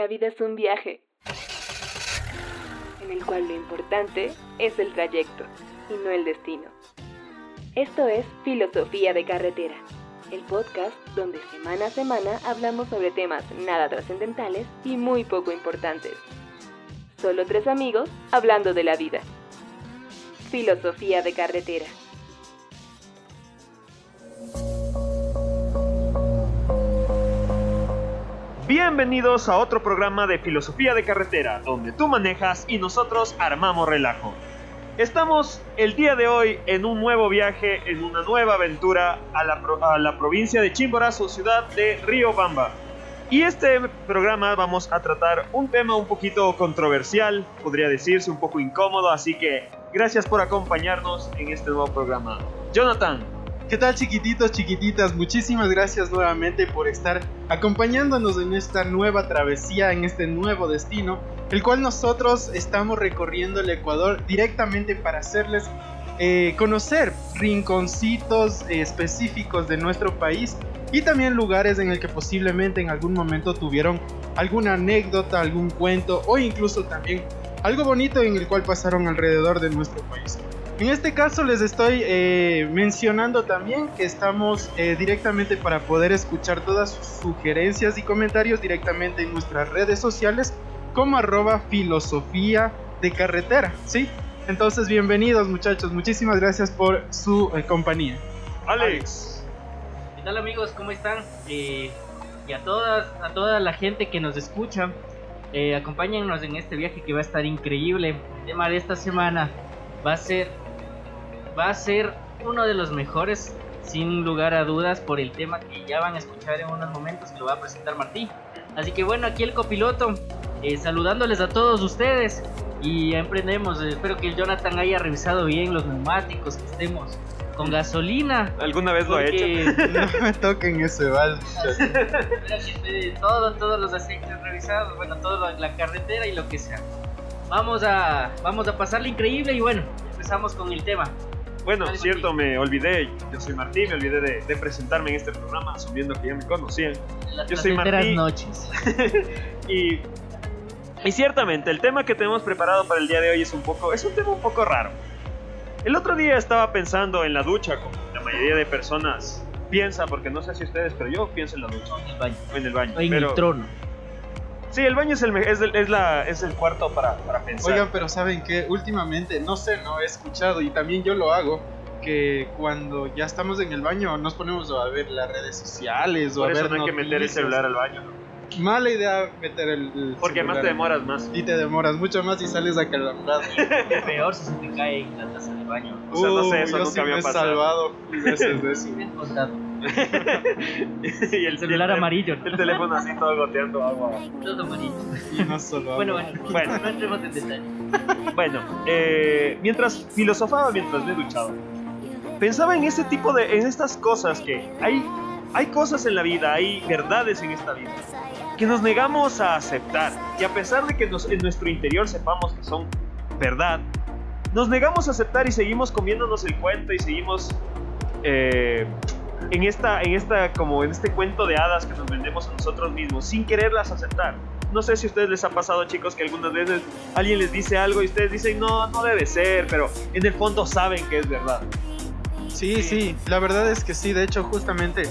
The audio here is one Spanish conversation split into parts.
La vida es un viaje en el cual lo importante es el trayecto y no el destino. Esto es Filosofía de Carretera, el podcast donde semana a semana hablamos sobre temas nada trascendentales y muy poco importantes. Solo tres amigos hablando de la vida. Filosofía de Carretera. Bienvenidos a otro programa de Filosofía de Carretera, donde tú manejas y nosotros armamos relajo. Estamos el día de hoy en un nuevo viaje, en una nueva aventura a la, provincia de Chimborazo, ciudad de Riobamba. Y este programa vamos a tratar un tema un poquito controversial, podría decirse un poco incómodo, así que gracias por acompañarnos en este nuevo programa. Jonathan, ¿Qué tal chiquititos, chiquititas? Muchísimas gracias nuevamente por estar acompañándonos en esta nueva travesía, en este nuevo destino, el cual nosotros estamos recorriendo el Ecuador directamente para hacerles eh, conocer rinconcitos eh, específicos de nuestro país y también lugares en el que posiblemente en algún momento tuvieron alguna anécdota, algún cuento o incluso también algo bonito en el cual pasaron alrededor de nuestro país. En este caso les estoy eh, mencionando también que estamos eh, directamente para poder escuchar todas sus sugerencias y comentarios directamente en nuestras redes sociales como arroba filosofía de carretera, ¿sí? Entonces bienvenidos muchachos, muchísimas gracias por su eh, compañía. Alex. ¿Qué tal amigos? ¿Cómo están? Eh, y a todas, a toda la gente que nos escucha, eh, acompáñennos en este viaje que va a estar increíble. El tema de esta semana va a ser, va a ser uno de los mejores, sin lugar a dudas, por el tema que ya van a escuchar en unos momentos que lo va a presentar Martín. Así que bueno, aquí el copiloto, eh, saludándoles a todos ustedes y ya emprendemos. Eh, espero que el Jonathan haya revisado bien los neumáticos, que estemos con gasolina. ¿Alguna vez lo ha hecho? No me toquen ese vals, muchachos. espero que esté todo, todos los aceites revisados, bueno, toda la carretera y lo que sea. Vamos a, vamos a pasarle increíble y bueno, empezamos con el tema. Bueno, Dale, cierto, me olvidé. Yo soy Martín, me olvidé de, de presentarme en este programa, asumiendo que ya me conocían. Las Yo soy placenteras Martí. noches. Y, y ciertamente, el tema que tenemos preparado para el día de hoy es un poco, es un tema un poco raro. El otro día estaba pensando en la ducha, como la mayoría de personas piensa, porque no sé si ustedes, pero yo pienso en la ducha, En el baño. o en el baño. O en pero, el trono. Sí, el baño es el, es el, es la, es el cuarto para, para pensar. Oigan, pero saben que últimamente, no sé, no he escuchado y también yo lo hago, que cuando ya estamos en el baño nos ponemos a ver las redes sociales o Por a eso ver no hay que meter el noticias. celular al baño, ¿no? Mala idea meter el, el porque además te demoras más. Y te demoras mucho más y sales acalambrado. Peor si se te cae en la taza del baño. O sea, no sé, Uh, eso yo nunca sí me he pasado. salvado veces de eso. Me contado. y El celular y el- amarillo. ¿no? El teléfono así todo goteando agua. Todo amarillo. Y no solo Bueno, agua. bueno, Bueno. no entremos en detalle. Bueno, eh, mientras filosofaba, mientras me duchaba, pensaba en ese tipo de, en estas cosas que hay, hay cosas en la vida, hay verdades en esta vida que nos negamos a aceptar y a pesar de que nos- en nuestro interior sepamos que son verdad, nos negamos a aceptar y seguimos comiéndonos el cuento y seguimos eh, en esta, en esta, como en este cuento de hadas que nos vendemos a nosotros mismos sin quererlas aceptar. No sé si a ustedes les ha pasado, chicos, que algunas veces alguien les dice algo y ustedes dicen, no, no debe ser, pero en el fondo saben que es verdad. Sí, sí, la verdad es que sí. De hecho, justamente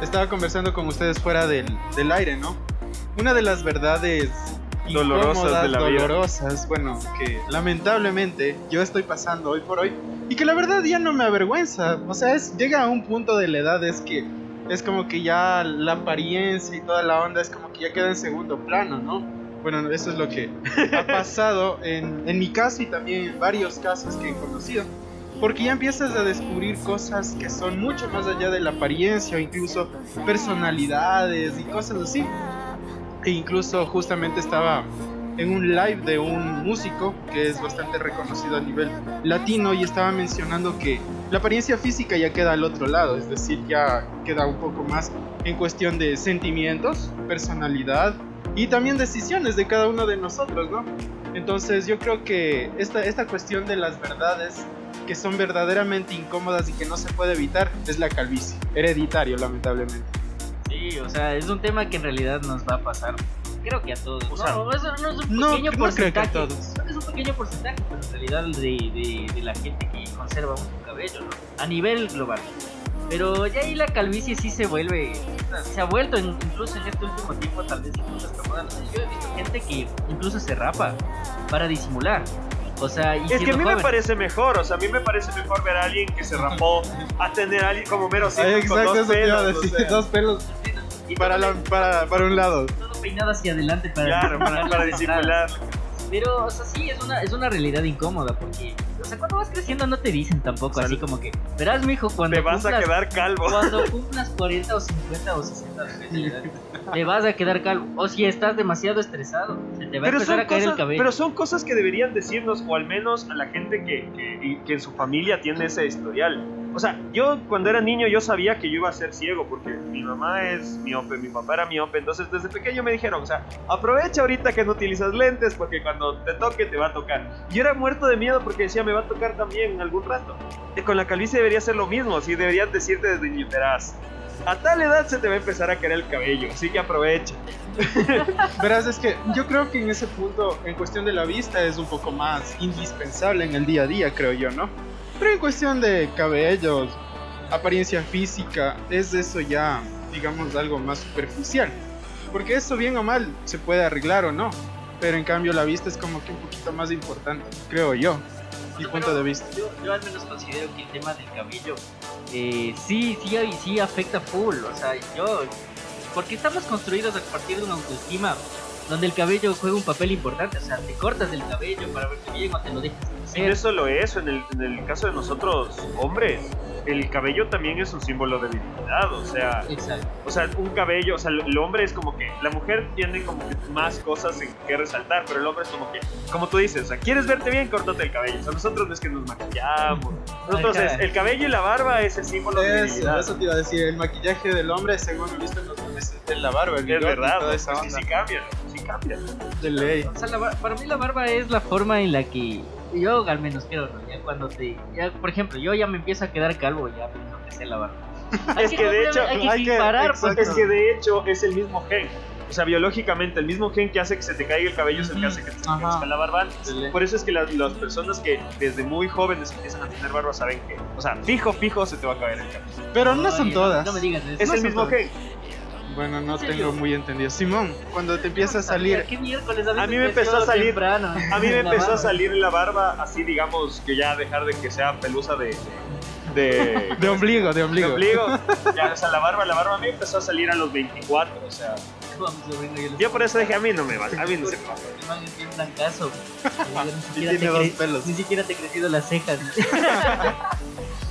estaba conversando con ustedes fuera del, del aire, ¿no? Una de las verdades Dolorosas de la vida. dolorosas, bueno, que lamentablemente yo estoy pasando hoy por hoy y que la verdad ya no me avergüenza. O sea, es, llega a un punto de la edad es que es como que ya la apariencia y toda la onda es como que ya queda en segundo plano, ¿no? Bueno, eso es lo que ha pasado en, en mi caso y también en varios casos que he conocido. Porque ya empiezas a descubrir cosas que son mucho más allá de la apariencia o incluso personalidades y cosas así. E incluso justamente estaba en un live de un músico que es bastante reconocido a nivel latino y estaba mencionando que la apariencia física ya queda al otro lado, es decir, ya queda un poco más en cuestión de sentimientos, personalidad y también decisiones de cada uno de nosotros, ¿no? Entonces yo creo que esta, esta cuestión de las verdades que son verdaderamente incómodas y que no se puede evitar es la calvicie, hereditario lamentablemente. Sí, o sea, es un tema que en realidad nos va a pasar creo que a todos. O sea, no, eso no es un No, pequeño no creo que porcentaje. a todos. Creo que es un pequeño porcentaje, pero en realidad de, de, de la gente que conserva un cabello, ¿no? A nivel global. Pero ya ahí la calvicie sí se vuelve, se ha vuelto incluso en este último tiempo tal vez incluso hasta moda. Yo he visto gente que incluso se rapa para disimular. O sea, y Es que a mí me joven. parece mejor, o sea, a mí me parece mejor ver a alguien que se rapó a tener a alguien como mero Ay, Simpson con exacto, dos eso te iba a pelos, o decir. sea. Dos pelos Y para, la, para, para un lado. todo peinado hacia adelante para Claro, para, disimular para disimular. Pero, o sea, sí, es una, es una realidad incómoda porque, o sea, cuando vas creciendo no te dicen tampoco O sea, así como que, verás, mijo, cuando Te vas a cumplas- quedar calvo. Cuando cumplas 40 o 50 o 60 te vas a quedar calvo. O si estás demasiado estresado, se te va a Pero empezar son, a caer el cabello. pero son cosas que deberían decirnos, o al menos a la gente que, que, y- que en su familia tiene ese historial. O sea, yo cuando era niño yo sabía que yo iba a ser ciego porque mi mamá es miope, mi papá era miope, entonces desde pequeño me dijeron, o sea, aprovecha ahorita que no utilizas lentes porque cuando te toque te va a tocar. Yo era muerto de miedo porque decía, me va a tocar también en algún rato. Y con la calvicie debería ser lo mismo, sí, deberían decirte desde niño, verás, a tal edad se te va a empezar a caer el cabello, así que aprovecha. Verás, es que yo creo que en ese punto, en cuestión de la vista, es un poco más indispensable en el día a día, creo yo, ¿no? Pero en cuestión de cabellos, apariencia física, es eso ya, digamos, algo más superficial. Porque eso, bien o mal, se puede arreglar o no. Pero en cambio, la vista es como que un poquito más importante, creo yo. Mi No, punto de vista. Yo, yo al menos considero que el tema del cabello eh, sí, sí, sí afecta full. O sea, yo. Porque estamos construidos a partir de una autoestima donde el cabello juega un papel importante. O sea, te cortas el cabello para verte bien o te lo dejas Y no crecer. es solo eso, en el, en el caso de nosotros, hombres, el cabello también es un símbolo de debilidad, o sea, Exacto. o sea, un cabello, o sea, el hombre es como que, la mujer tiene como que más cosas en que resaltar, pero el hombre es como que, como tú dices, o sea, ¿quieres verte bien? Córtate el cabello, o sea, nosotros no es que nos maquillamos, nosotros es, el cabello y la barba es el símbolo de Eso, debilidad. eso te iba a decir, el maquillaje del hombre, según he visto en los memes, es de la barba, el Es verdad, toda ¿no? esa sí, onda. sí cambia, sí cambia. De ley. O sea, la para mí la barba es la forma en la que yo al menos. Ya cuando te... Ya, por ejemplo, yo ya me empiezo a quedar calvo, ya me empiezo a crecer la barba. Es que de hecho, hay que hay que- pues, Es que de hecho es el mismo gen. O sea, biológicamente, el mismo gen que hace que se te caiga el cabello es el que hace que te Ajá. crezca la barba. Por eso es que las, las personas que desde muy jóvenes empiezan a tener barba saben que, o sea, fijo, fijo se te va a caer el cabello. Pero no son Oye, todas. No me digas eso. Es No el son mismo todas. gen. Bueno, no tengo muy entendido. Simón, cuando te empieza a salir. ¿Qué miércoles? A mí me empezó a salir- Temprano, A mí me la empezó a barba. salir la barba así, digamos, que ya dejar de que sea pelusa de... De, De ombligo, de de ombligo. ombligo. Ya, o sea, la barba, la barba a mí empezó a salir a los 24, o sea... Yo por eso dije, a mí no me va, a mí no se me va. Es bien blancazo. Ni siquiera tiene te pelos. Ni siquiera te he crecido las cejas.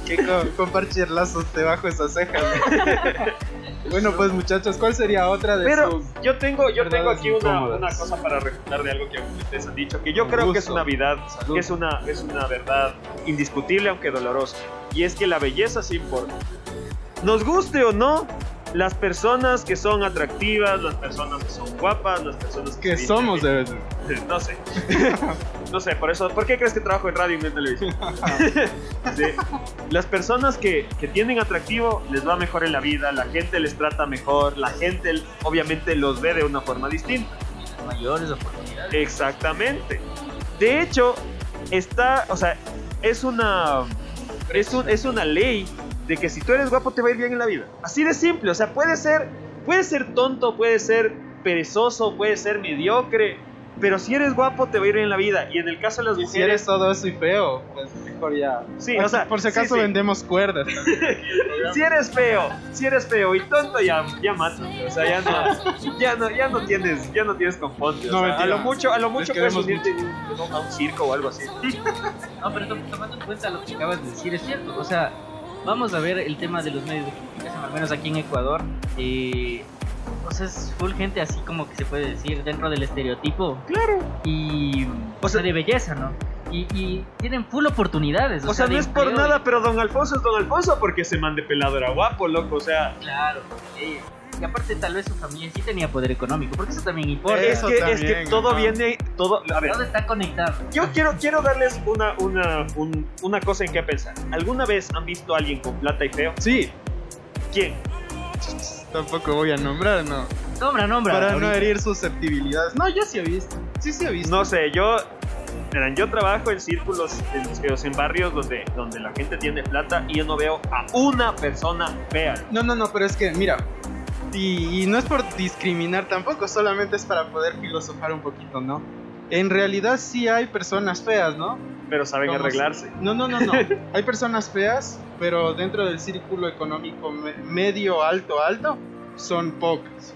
Que con, con parches lazos te bajo esas cejas. Bueno, pues muchachos, ¿cuál sería otra de Pero sus. yo tengo, yo tengo aquí una, una cosa para refutar de algo que ustedes han dicho, que yo creo que es una verdad, que es una, es una verdad indiscutible aunque dolorosa, y es que la belleza sí importa. Nos guste o no, las personas que son atractivas, las personas que son guapas, las personas que, que somos de bien, no sé, no sé, por eso, ¿por qué crees que trabajo en radio y no en televisión? Sí. Las personas que, que tienen atractivo les va mejor en la vida, la gente les trata mejor, la gente obviamente los ve de una forma distinta. Mayores oportunidades. Exactamente. De hecho, está, o sea, es una, es, un- es una ley de que si tú eres guapo te va a ir bien en la vida. Así de simple, o sea, puede ser, puede ser tonto, puede ser perezoso, puede ser mediocre, pero si eres guapo te va a ir bien en la vida. Y en el caso de las Y mujeres, si eres todo eso y feo, pues mejor ya. sí, o sea, por si sí, acaso sí. vendemos cuerdas. si eres feo, si eres feo y tonto ya, ya mátate, o sea, ya no, ya no, ya no tienes, ya no tienes componte, No, sea, a lo mucho, a lo mucho puedes unirte un- a un circo o algo así. No, pero to- tomando en cuenta lo que acabas de decir, es cierto. O sea, vamos a ver el tema de los medios de comunicación, al menos aquí en Ecuador. eh, o sea, es full gente así como que se puede decir dentro del estereotipo. Claro. Y. O O sea, sea- de belleza, ¿no? Y, y tienen full oportunidades. O, O sea, no es por nada, y- pero Don Alfonso es Don Alfonso porque ese man de pelado era guapo, loco, o sea, Claro. eh, y aparte, tal vez su familia sí tenía poder económico, porque eso también importa. es que, es que también, todo ajá. viene, todo, a ver, Todo está conectado. yo quiero, quiero darles una, una, un- una cosa en que pensar. ¿Alguna vez han visto a alguien con plata y feo? Sí, ¿Quién? tampoco voy a nombrar, no. Nombra, nombra. para no herir susceptibilidades. No, yo sí he visto. Sí, sí he visto. No sé, yo. Yo trabajo en círculos, en, en barrios donde, donde la gente tiene plata y yo no veo a una persona fea. No, no, no, pero es que, mira, y, y no es por discriminar tampoco, solamente es para poder filosofar un poquito, ¿no? En realidad sí hay personas feas, ¿no? Pero saben ¿Cómo arreglarse. No, no, no, no. hay personas feas, pero dentro del círculo económico me- medio, alto, alto, son pocas.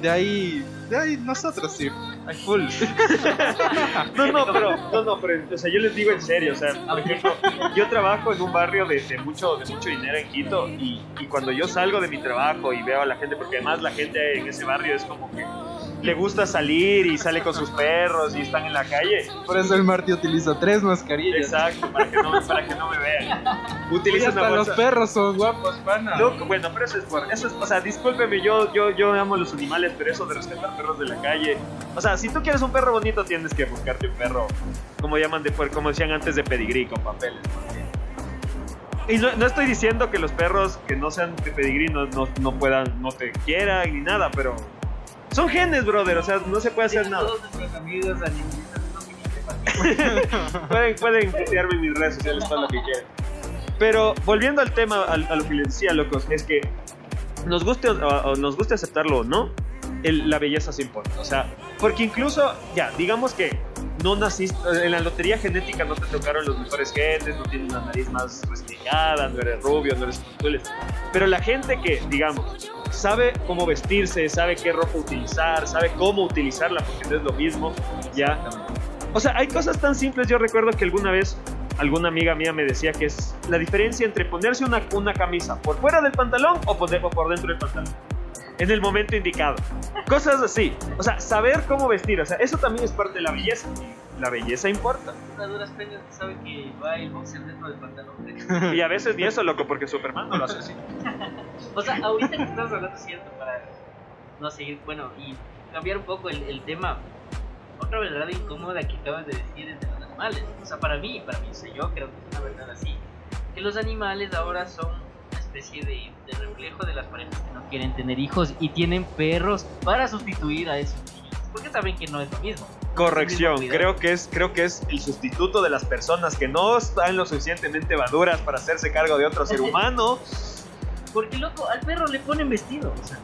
De ahí, de ahí nosotros sí. Hay full. No, no, pero, no, no, pero, o sea, yo les digo en serio, o sea, por ejemplo, yo trabajo en un barrio de, de mucho, de mucho dinero en Quito y, y cuando yo salgo de mi trabajo y veo a la gente, porque además la gente en ese barrio es como que le gusta salir y sale con sus perros y están en la calle. Por eso el Marty utiliza tres mascarillas. Exacto, para que no, para que no me vean. Utiliza hasta una los bolsa. perros son guapos, pana. Loco, bueno, pero eso es por, eso es, o sea, discúlpeme, yo, yo, yo amo los animales, pero eso de rescatar perros de la calle, o sea, si tú quieres un perro bonito, tienes que buscarte un perro, como llaman de, como decían antes, de pedigrí, con papeles. Y no, no estoy diciendo que los perros que no sean de pedigrí no, no, no puedan, no te quieran ni nada, pero son genes, brother, o sea, no se puede hacer nada. Todos nuestros amigos pueden, pueden putearme en mis redes sociales todo lo que quieran. Pero volviendo al tema, al- a, lo que les decía, locos, es que nos guste, o, o nos guste aceptarlo o no, el- la belleza se importa. O sea, porque incluso, ya, digamos que no naciste, en la lotería genética no te tocaron los mejores genes, no tienes una nariz más respingada, no eres rubio, no eres. Pero la gente que, digamos, sabe cómo vestirse, sabe qué ropa utilizar, sabe cómo utilizarla, porque no es lo mismo, ya. O sea, hay cosas tan simples. Yo recuerdo que alguna vez alguna amiga mía me decía que es la diferencia entre ponerse una, una camisa por fuera del pantalón o por, o por dentro del pantalón. En el momento indicado. Cosas así. O sea, saber cómo vestir. O sea, eso también es parte de la belleza. La belleza importa. Duras penas que sabe que va el boxer dentro del pantalón. Y a veces ni eso, loco, porque Superman no lo hace así. O sea, ahorita que estamos hablando, cierto, para no seguir, bueno, y cambiar un poco el, el tema, otra verdad incómoda que acabas de decir es de los animales. O sea, para mí, para mí, o sea, yo creo que es una verdad así, que los animales ahora son una especie de, de reflejo de las parejas que no quieren tener hijos y tienen perros para sustituir a esos niños. Porque saben que no es lo mismo. Corrección, creo que es creo que es el sustituto de las personas que no están lo suficientemente maduras para hacerse cargo de otro ser humano. Porque, loco, al perro le ponen vestido. O sea,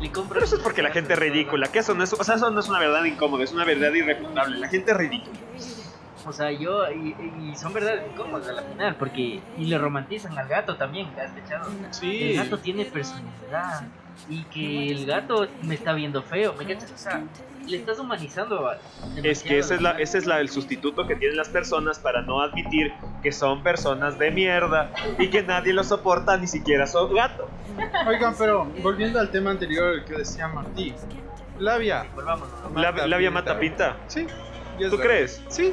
le compran Pero eso es porque la gente es ridícula, que eso no es, o sea, eso no es una verdad incómoda, es una verdad irrefutable. La gente es ridícula. O sea, yo, y, y son verdades incómodas a la final, porque, y le romantizan al gato también, has echado. Sí. El gato tiene personalidad, y que el gato me está viendo feo, ¿me cachas? O sea, le estás humanizando a- Es que ese es, la, ese es la, el sustituto que tienen las personas para no admitir que son personas de mierda y que nadie los soporta, ni siquiera son gato. Oigan, pero volviendo al tema anterior que decía Martí, labia. Volvamos. Mata labia pinta. mata pinta. Sí. ¿Tú verdad. crees? Sí.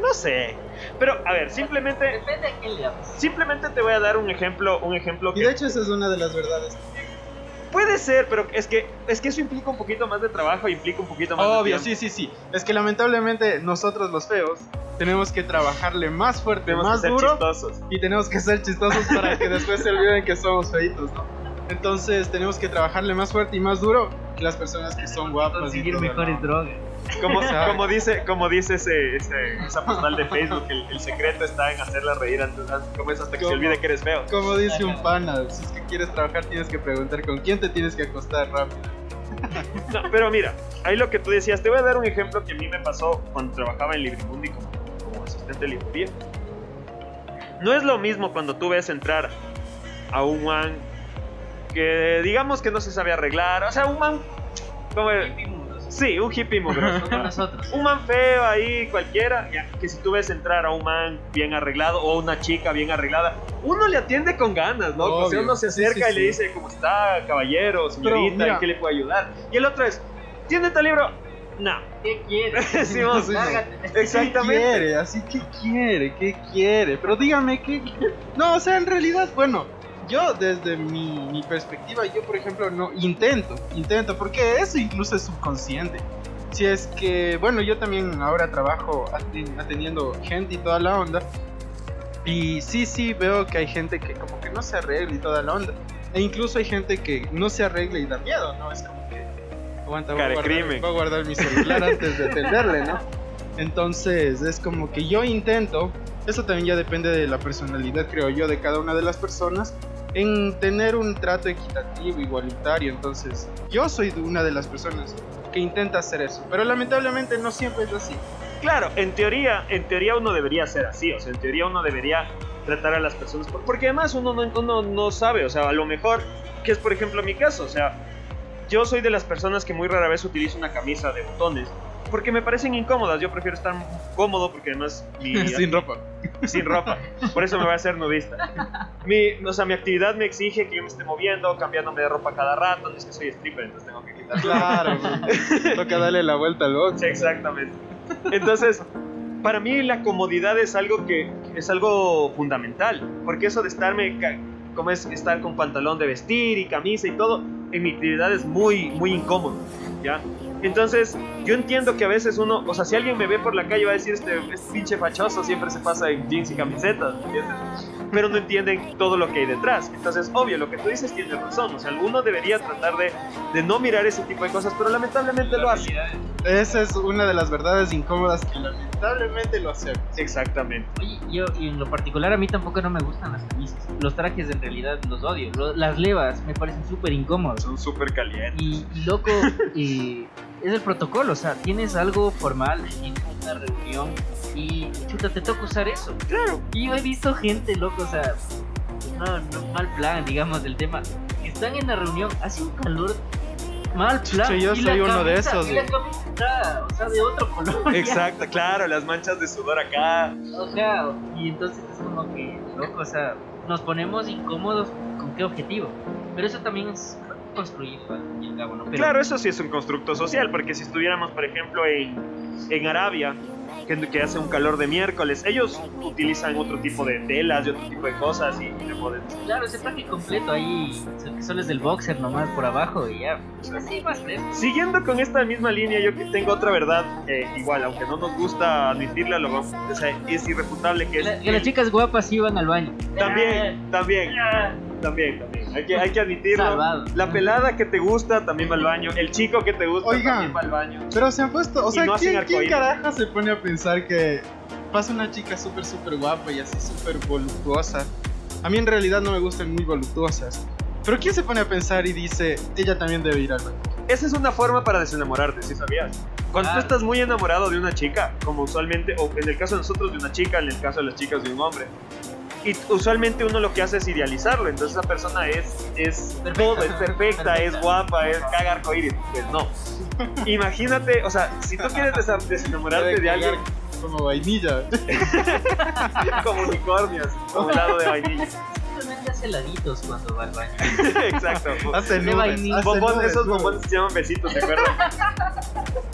No sé. Pero, a ver, simplemente, Depende a quién le simplemente te voy a dar un ejemplo, un ejemplo Y que de hecho esa es una de las verdades. Puede ser, pero es que, es que eso implica un poquito más de trabajo, implica un poquito más de Obvio, tiempo. sí, sí, sí. Es que lamentablemente nosotros los feos tenemos que trabajarle más fuerte, Tenemos más que ser duro chistosos. y tenemos que ser chistosos para que después se olviden que somos feitos, ¿no? Entonces tenemos que trabajarle más fuerte y más duro que las personas que son guapas y Conseguir todo, mejores ¿no? drogas. Como, como dice, como dice ese, ese- esa postal de Facebook, el, el secreto está en hacerla reír antes, como es hasta que se olvide que eres feo. Como dice un pana, si es que quieres trabajar tienes que preguntar con quién te tienes que acostar rápido. No, pero mira, ahí lo que tú decías, te voy a dar un ejemplo que a mí me pasó cuando trabajaba en Librimundi como, como asistente de librería. No es lo mismo cuando tú ves entrar a un man que digamos que no se sabe arreglar, o sea, un man como sí, un hippie mugroso. Nosotros. Un man feo ahí, cualquiera, ya, que si tú ves entrar a un man bien arreglado o una chica bien arreglada, uno le atiende con ganas, ¿no? O sea, uno se acerca sí, y le dice, ¿cómo está, caballero, señorita? mira- ¿En qué le puedo ayudar? Y el otro es, ¿tiene tal libro? No. ¿Qué quieres? Sí, vos- Sí, Lárgate. ¿Qué Exactamente. quiere? Así que quiere, ¿qué quiere? Pero dígame qué. No, o sea, en realidad, bueno, yo desde mi, mi perspectiva, yo por ejemplo no intento, intento, porque eso incluso es subconsciente. Si es que, bueno, yo también ahora trabajo aten- atendiendo gente y toda la onda. Y sí, sí, veo que hay gente que como que no se arregla y toda la onda. E incluso hay gente que no se arregla y da miedo, ¿no? Es como que Aguanta, voy a, guardar, voy a guardar mi celular antes de atenderle, ¿no? Entonces, es como que yo intento, eso también ya depende de la personalidad, creo yo, de cada una de las personas, en tener un trato equitativo, igualitario. Entonces, yo soy una de las personas que intenta hacer eso, pero lamentablemente no siempre es así. Claro, en teoría, en teoría uno debería ser así, o sea, en teoría uno debería tratar a las personas, por- porque además uno no, uno no sabe, o sea, a lo mejor, que es por ejemplo mi caso, o sea, yo soy de las personas que muy rara vez utilizo una camisa de botones, porque me parecen incómodas, yo prefiero estar cómodo porque además mi, Sin ropa. sin ropa. Por eso me voy a hacer nudista. Mi, o sea, mi actividad me exige que yo me esté moviendo, cambiándome de ropa cada rato. No es que soy stripper, entonces tengo que quitar. Claro, toca darle la vuelta al box. Sí, exactamente. Entonces, para mí la comodidad es algo que es algo fundamental, porque eso de estarme como es estar con pantalón de vestir y camisa y todo, en mi actividad es muy muy incómodo, ¿ya? Entonces, yo entiendo que a veces uno, o sea, si alguien me ve por la calle va a decir este, este pinche fachoso siempre se pasa en jeans y camisetas, ¿entiendes? Pero no entienden todo lo que hay detrás. Entonces, obvio, lo que tú dices tiene razón. O sea, uno debería tratar de, de no mirar ese tipo de cosas, pero lamentablemente lo hace. Esa es una de las verdades incómodas que lamentablemente lo hacemos. Exactamente. Oye, yo y en lo particular a mí tampoco no me gustan las camisas. Los trajes en realidad los odio. Lo- las levas me parecen súper incómodos. Son súper calientes. Y, y loco, eh, es el protocolo, o sea, tienes algo formal, tienes una reunión y chuta, te toca usar eso. Claro. Y yo he visto gente, loco, o sea, no, no, mal plan, digamos, del tema. Están en la reunión, hace un calor mal plan. Chucha, yo y la soy uno de camisa- esos, Y la camisa o sea, de otro color. Exacto, claro, las manchas de sudor acá. O sea, y entonces es como que, loco, o sea, nos ponemos incómodos con qué objetivo. Pero eso también es construido y al cabo, ¿no? Pero, Claro, eso sí es un constructo social, porque si estuviéramos, por ejemplo, en, en Arabia, que, que hace un calor de miércoles, ellos utilizan otro tipo de telas y otro tipo de cosas y, y ponen- Claro, ese traje completo ahí, que solo es del boxer nomás por abajo y ya. Así más fresco. Siguiendo con esta misma línea, yo que tengo otra verdad, eh, igual, aunque no nos gusta admitirla, lo vamos- o sea, es irrefutable que es... La- que las chicas guapas iban al baño. También, también, también, también. Hay que, hay que admitirlo. Salvado. La pelada que te gusta también va al baño. El chico que te gusta Oigan. también va al baño. Pero se han puesto, o sea, no ¿quién, quién carajo se pone a pensar que pasa una chica súper, súper guapa y así súper voluptuosa? A mí en realidad no me gustan muy voluptuosas. Pero ¿quién se pone a pensar y dice, ella también debe ir al baño? Esa es una forma para desenamorarte, ¿sí sabías? Cuando tú Claro. estás muy enamorado de una chica, como usualmente, o en el caso de nosotros de una chica, en el caso de las chicas de un hombre, y usualmente uno lo que hace es idealizarlo, entonces esa persona es, es Perfecta. todo, es perfecta, es Perfecta. guapa, es caga arcoíris. Pues no. Imagínate, o sea, si tú quieres desenamorarte de alguien Como vainilla. como unicornios, como helado de vainilla. Simplemente hace laditos cuando va al baño. Exacto. Hace De nubes. vainilla. hace Bombón- nubes, esos nubes. bombones se llaman besitos, ¿te acuerdas?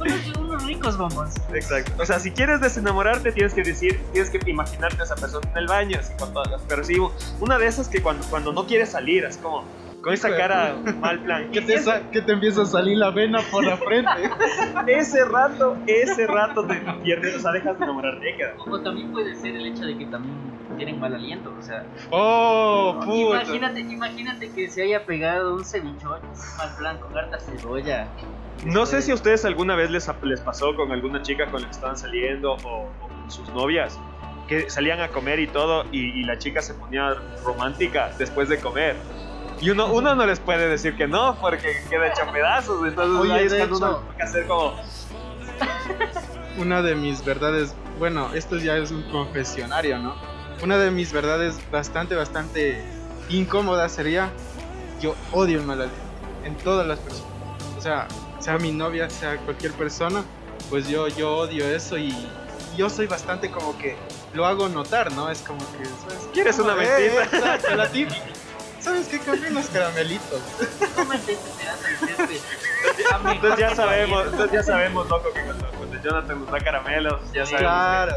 unos, ricos bombos. Exacto. O sea, si quieres desenamorarte, tienes que decir, tienes que imaginarte a esa persona en el baño, así con todas las. Pero sí, una de esas que cuando, cuando no quieres salir, así como con esa cara mal plan. Que te, que te empieza a salir la vena por la frente. ese rato, ese rato te pierdes, o sea, dejas de enamorarte. ahí queda. O también puede ser el hecho de que también tienen mal aliento, o sea, Oh, puta. imagínate, imagínate que se haya pegado un cevichón mal plan con harta cebolla. No sé si a ustedes alguna vez les, les pasó con alguna chica con la que estaban saliendo o, o con sus novias, que salían a comer y todo, y, y la chica se ponía romántica después de comer. Y uno, uno no les puede decir que no, porque queda hecho pedazos. Entonces Oye, ahí es cuando uno tiene que hacer como. Una de mis verdades, bueno, esto ya es un confesionario, ¿no? Una de mis verdades bastante, bastante incómodas sería, yo odio el mal aliento en todas las personas. O sea, sea mi novia, sea cualquier persona, pues yo, yo odio eso y yo soy bastante como que lo hago notar, ¿no? Es como que, ¿sabes? ¿Quieres una mentira? la típica. ¿Sabes qué? Compré unos caramelitos. Cómete este pedazo de Entonces ya sabemos, entonces ya sabemos, loco, que cuando, cuando Jonathan nos da caramelos, ya sabemos. Claro.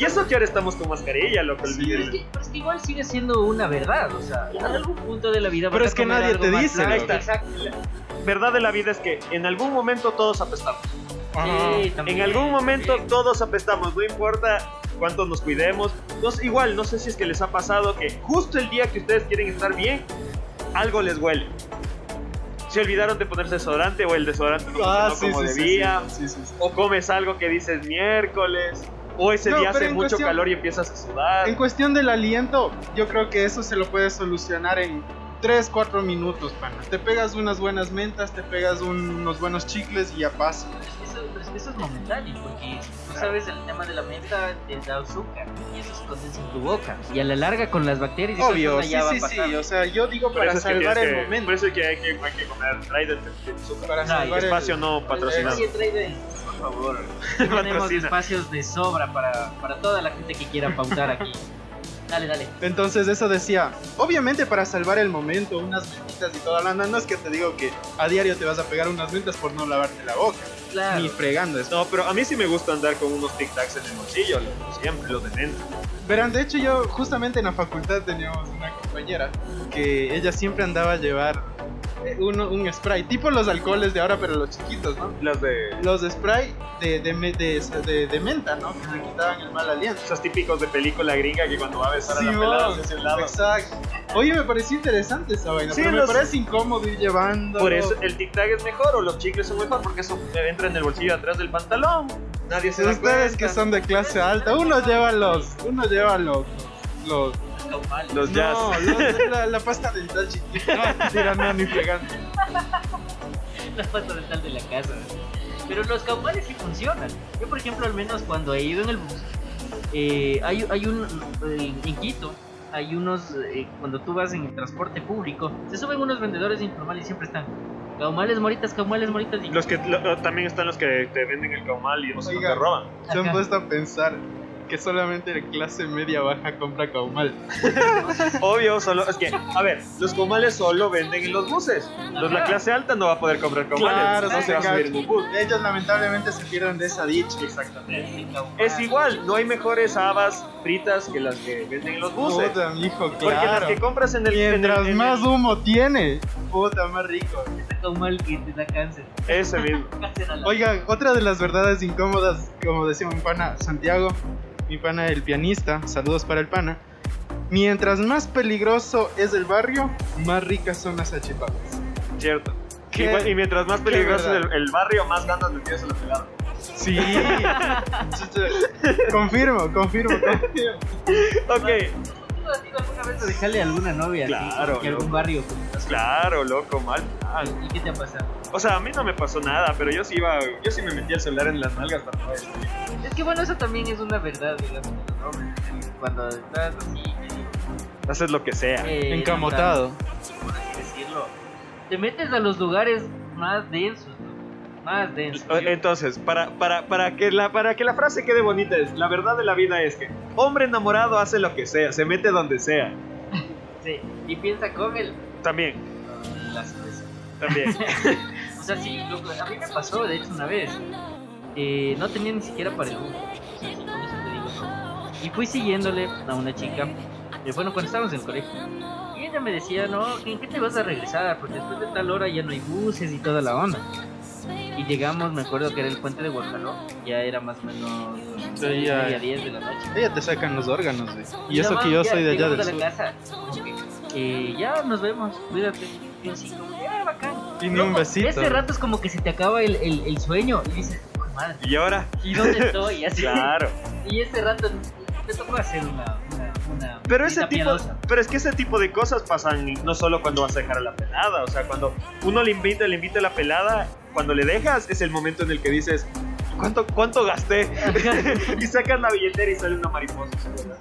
Y eso que ahora estamos con mascarilla, loco. el Sí. video. Pero es, que, pero es que igual sigue siendo una verdad, o sea, en algún punto de la vida Pero es que nadie te dice, loco. Exacto. Verdad de la vida es que en algún momento todos apestamos. Sí, también, En algún momento también. todos apestamos, no importa cuánto nos cuidemos. No igual, no sé si es que les ha pasado que justo el día que ustedes quieren estar bien, algo les huele. se olvidaron de ponerse desodorante o el desodorante no Ah, sí, como sí, debía. sí. O comes algo que dices miércoles. O ese No, día hace mucho cuestión- calor y empiezas a sudar. En cuestión del aliento, yo creo que eso se lo puedes solucionar en 3, 4 minutos, pana. Te pegas unas buenas mentas, te pegas un- unos buenos chicles y ya pasa. Eso, pero es que eso es momentáneo, porque tú sabes el tema de la menta te da azúcar y eso se condensa en tu boca. Y a la larga con las bacterias y Obvio, sí, ya va sí, sí. O sea, yo digo Por para salvar el que- momento. Por eso es que hay que, hay que comer Trident de azúcar. Para Ay, salvar el- Espacio no patrocinado. Oye, Trader, por favor. Tenemos espacios de sobra para, para toda la gente que quiera pautar aquí. Dale, dale. Entonces eso decía, obviamente para salvar el momento, unas mentitas y toda la onda, no es que te digo que a diario te vas a pegar unas mentas por no lavarte la boca, Claro. ni fregando eso. No, pero a mí sí me gusta andar con unos tic tacs en el bolsillo, siempre los de menta. Verán, de hecho yo justamente en la facultad teníamos una compañera que ella siempre andaba a llevar uno- un spray, tipo los alcoholes de ahora, pero los chiquitos, ¿no? Las de Los de spray de, de, de, menta, ¿no? Que le quitaban el mal aliento. esos típicos de película gringa que cuando va a besar a la Sí, pelada hacia ese lado. Exacto. Oye, me pareció interesante esa vaina, Sí, pero los- me parece incómodo ir llevando. Por eso el tic tac es mejor o los chicles son mejor porque eso entra en el bolsillo atrás del pantalón. Nadie se da Ustedes cuenta. que son de clase alta, uno lleva los, uno lleva los, los, Caumales. Los jazz. no, los- la, la pasta dental chiquita. No, no, ni fregando. la pasta dental de la casa. Pero los caumales sí funcionan. Yo, por ejemplo, al menos cuando he ido en el bus, eh, hay, hay un. eh, en Quito, hay unos. eh, cuando tú vas en el transporte público, se suben unos vendedores informales y siempre están. Caumales, moritas, caumales, moritas. Y Los que lo- también están los que te venden el caumal y no se Oiga. te roban. Se han puesto a pensar que solamente la clase media baja compra caumal. Obvio, solo es que, a ver, los caumales solo venden en los buses. Los, la clase alta no va a poder comprar caumales. Claro, no se va a subir en un bus. Ellos lamentablemente se pierden de esa dicha. Exactamente. Es igual, no hay mejores habas fritas que las que venden en los buses. Puta, mijo, Porque las claro. que compras en el. en el- Mientras en el- más humo tiene, puta, más rico. Ese caumal que te da cáncer. Ese mismo. Oiga, otra de las verdades incómodas, como decía mi pana Santiago, mi pana el pianista, saludos para el pana. Mientras más peligroso es el barrio, más ricas son las achipapas. Cierto. Igual- y mientras más peligroso es el, el barrio, más ganas le tienes a la pelada. Sí. confirmo, confirmo, confirmo. Ok, ¿Tú has ido alguna vez a dejarle a alguna novia? así, Claro, que algún barrio. claro, loco, mal. ¿Y qué te ha pasado? O sea, a mí no me pasó nada, pero yo sí iba, yo sí me metía el celular en las nalgas para no. Es que bueno, eso también es una verdad, digamos, hombres. Cuando estás así, Haces lo que sea. eh, Encamotado. por así decirlo, te metes a los lugares más densos, ¿no? Más densos. O- Entonces, para, para, para, que la, para que la frase quede bonita, es, la verdad de la vida es que hombre enamorado hace lo que sea, se mete donde sea. Sí, y piensa con él. También, la cerveza. también. O sea, sí, loco, a mí me pasó, de hecho, una vez. eh, no tenía ni siquiera para el bus. Y fui siguiéndole a una chica. bueno, cuando estábamos en el colegio. Y ella me decía, no, ¿en qué te vas a regresar? Porque después de tal hora ya no hay buses y toda la onda. Y llegamos, me acuerdo que era el puente de Guacaló. Ya era más o menos Sí, ya. media 10 de la noche. Ella te sacan los órganos, güey. Y Ya eso que yo ya soy de allá del sur. casa. eh, ya nos vemos, cuídate. Y así como, ya, bacán. Y ni un besito. Ese rato es como que se te acaba el, el, el sueño y dices, "Hijo de madre, Y ahora, ¿y dónde estoy? Así. claro. Y ese rato te tocó hacer una. una, una Pero ese tipo, piadosa. pero es que ese tipo de cosas pasan no solo cuando vas a dejar a la pelada, o sea, cuando uno le invita, le invita a la pelada, cuando le dejas es el momento en el que dices, ¿cuánto, cuánto gasté? y sacas la billetera y sale una mariposa.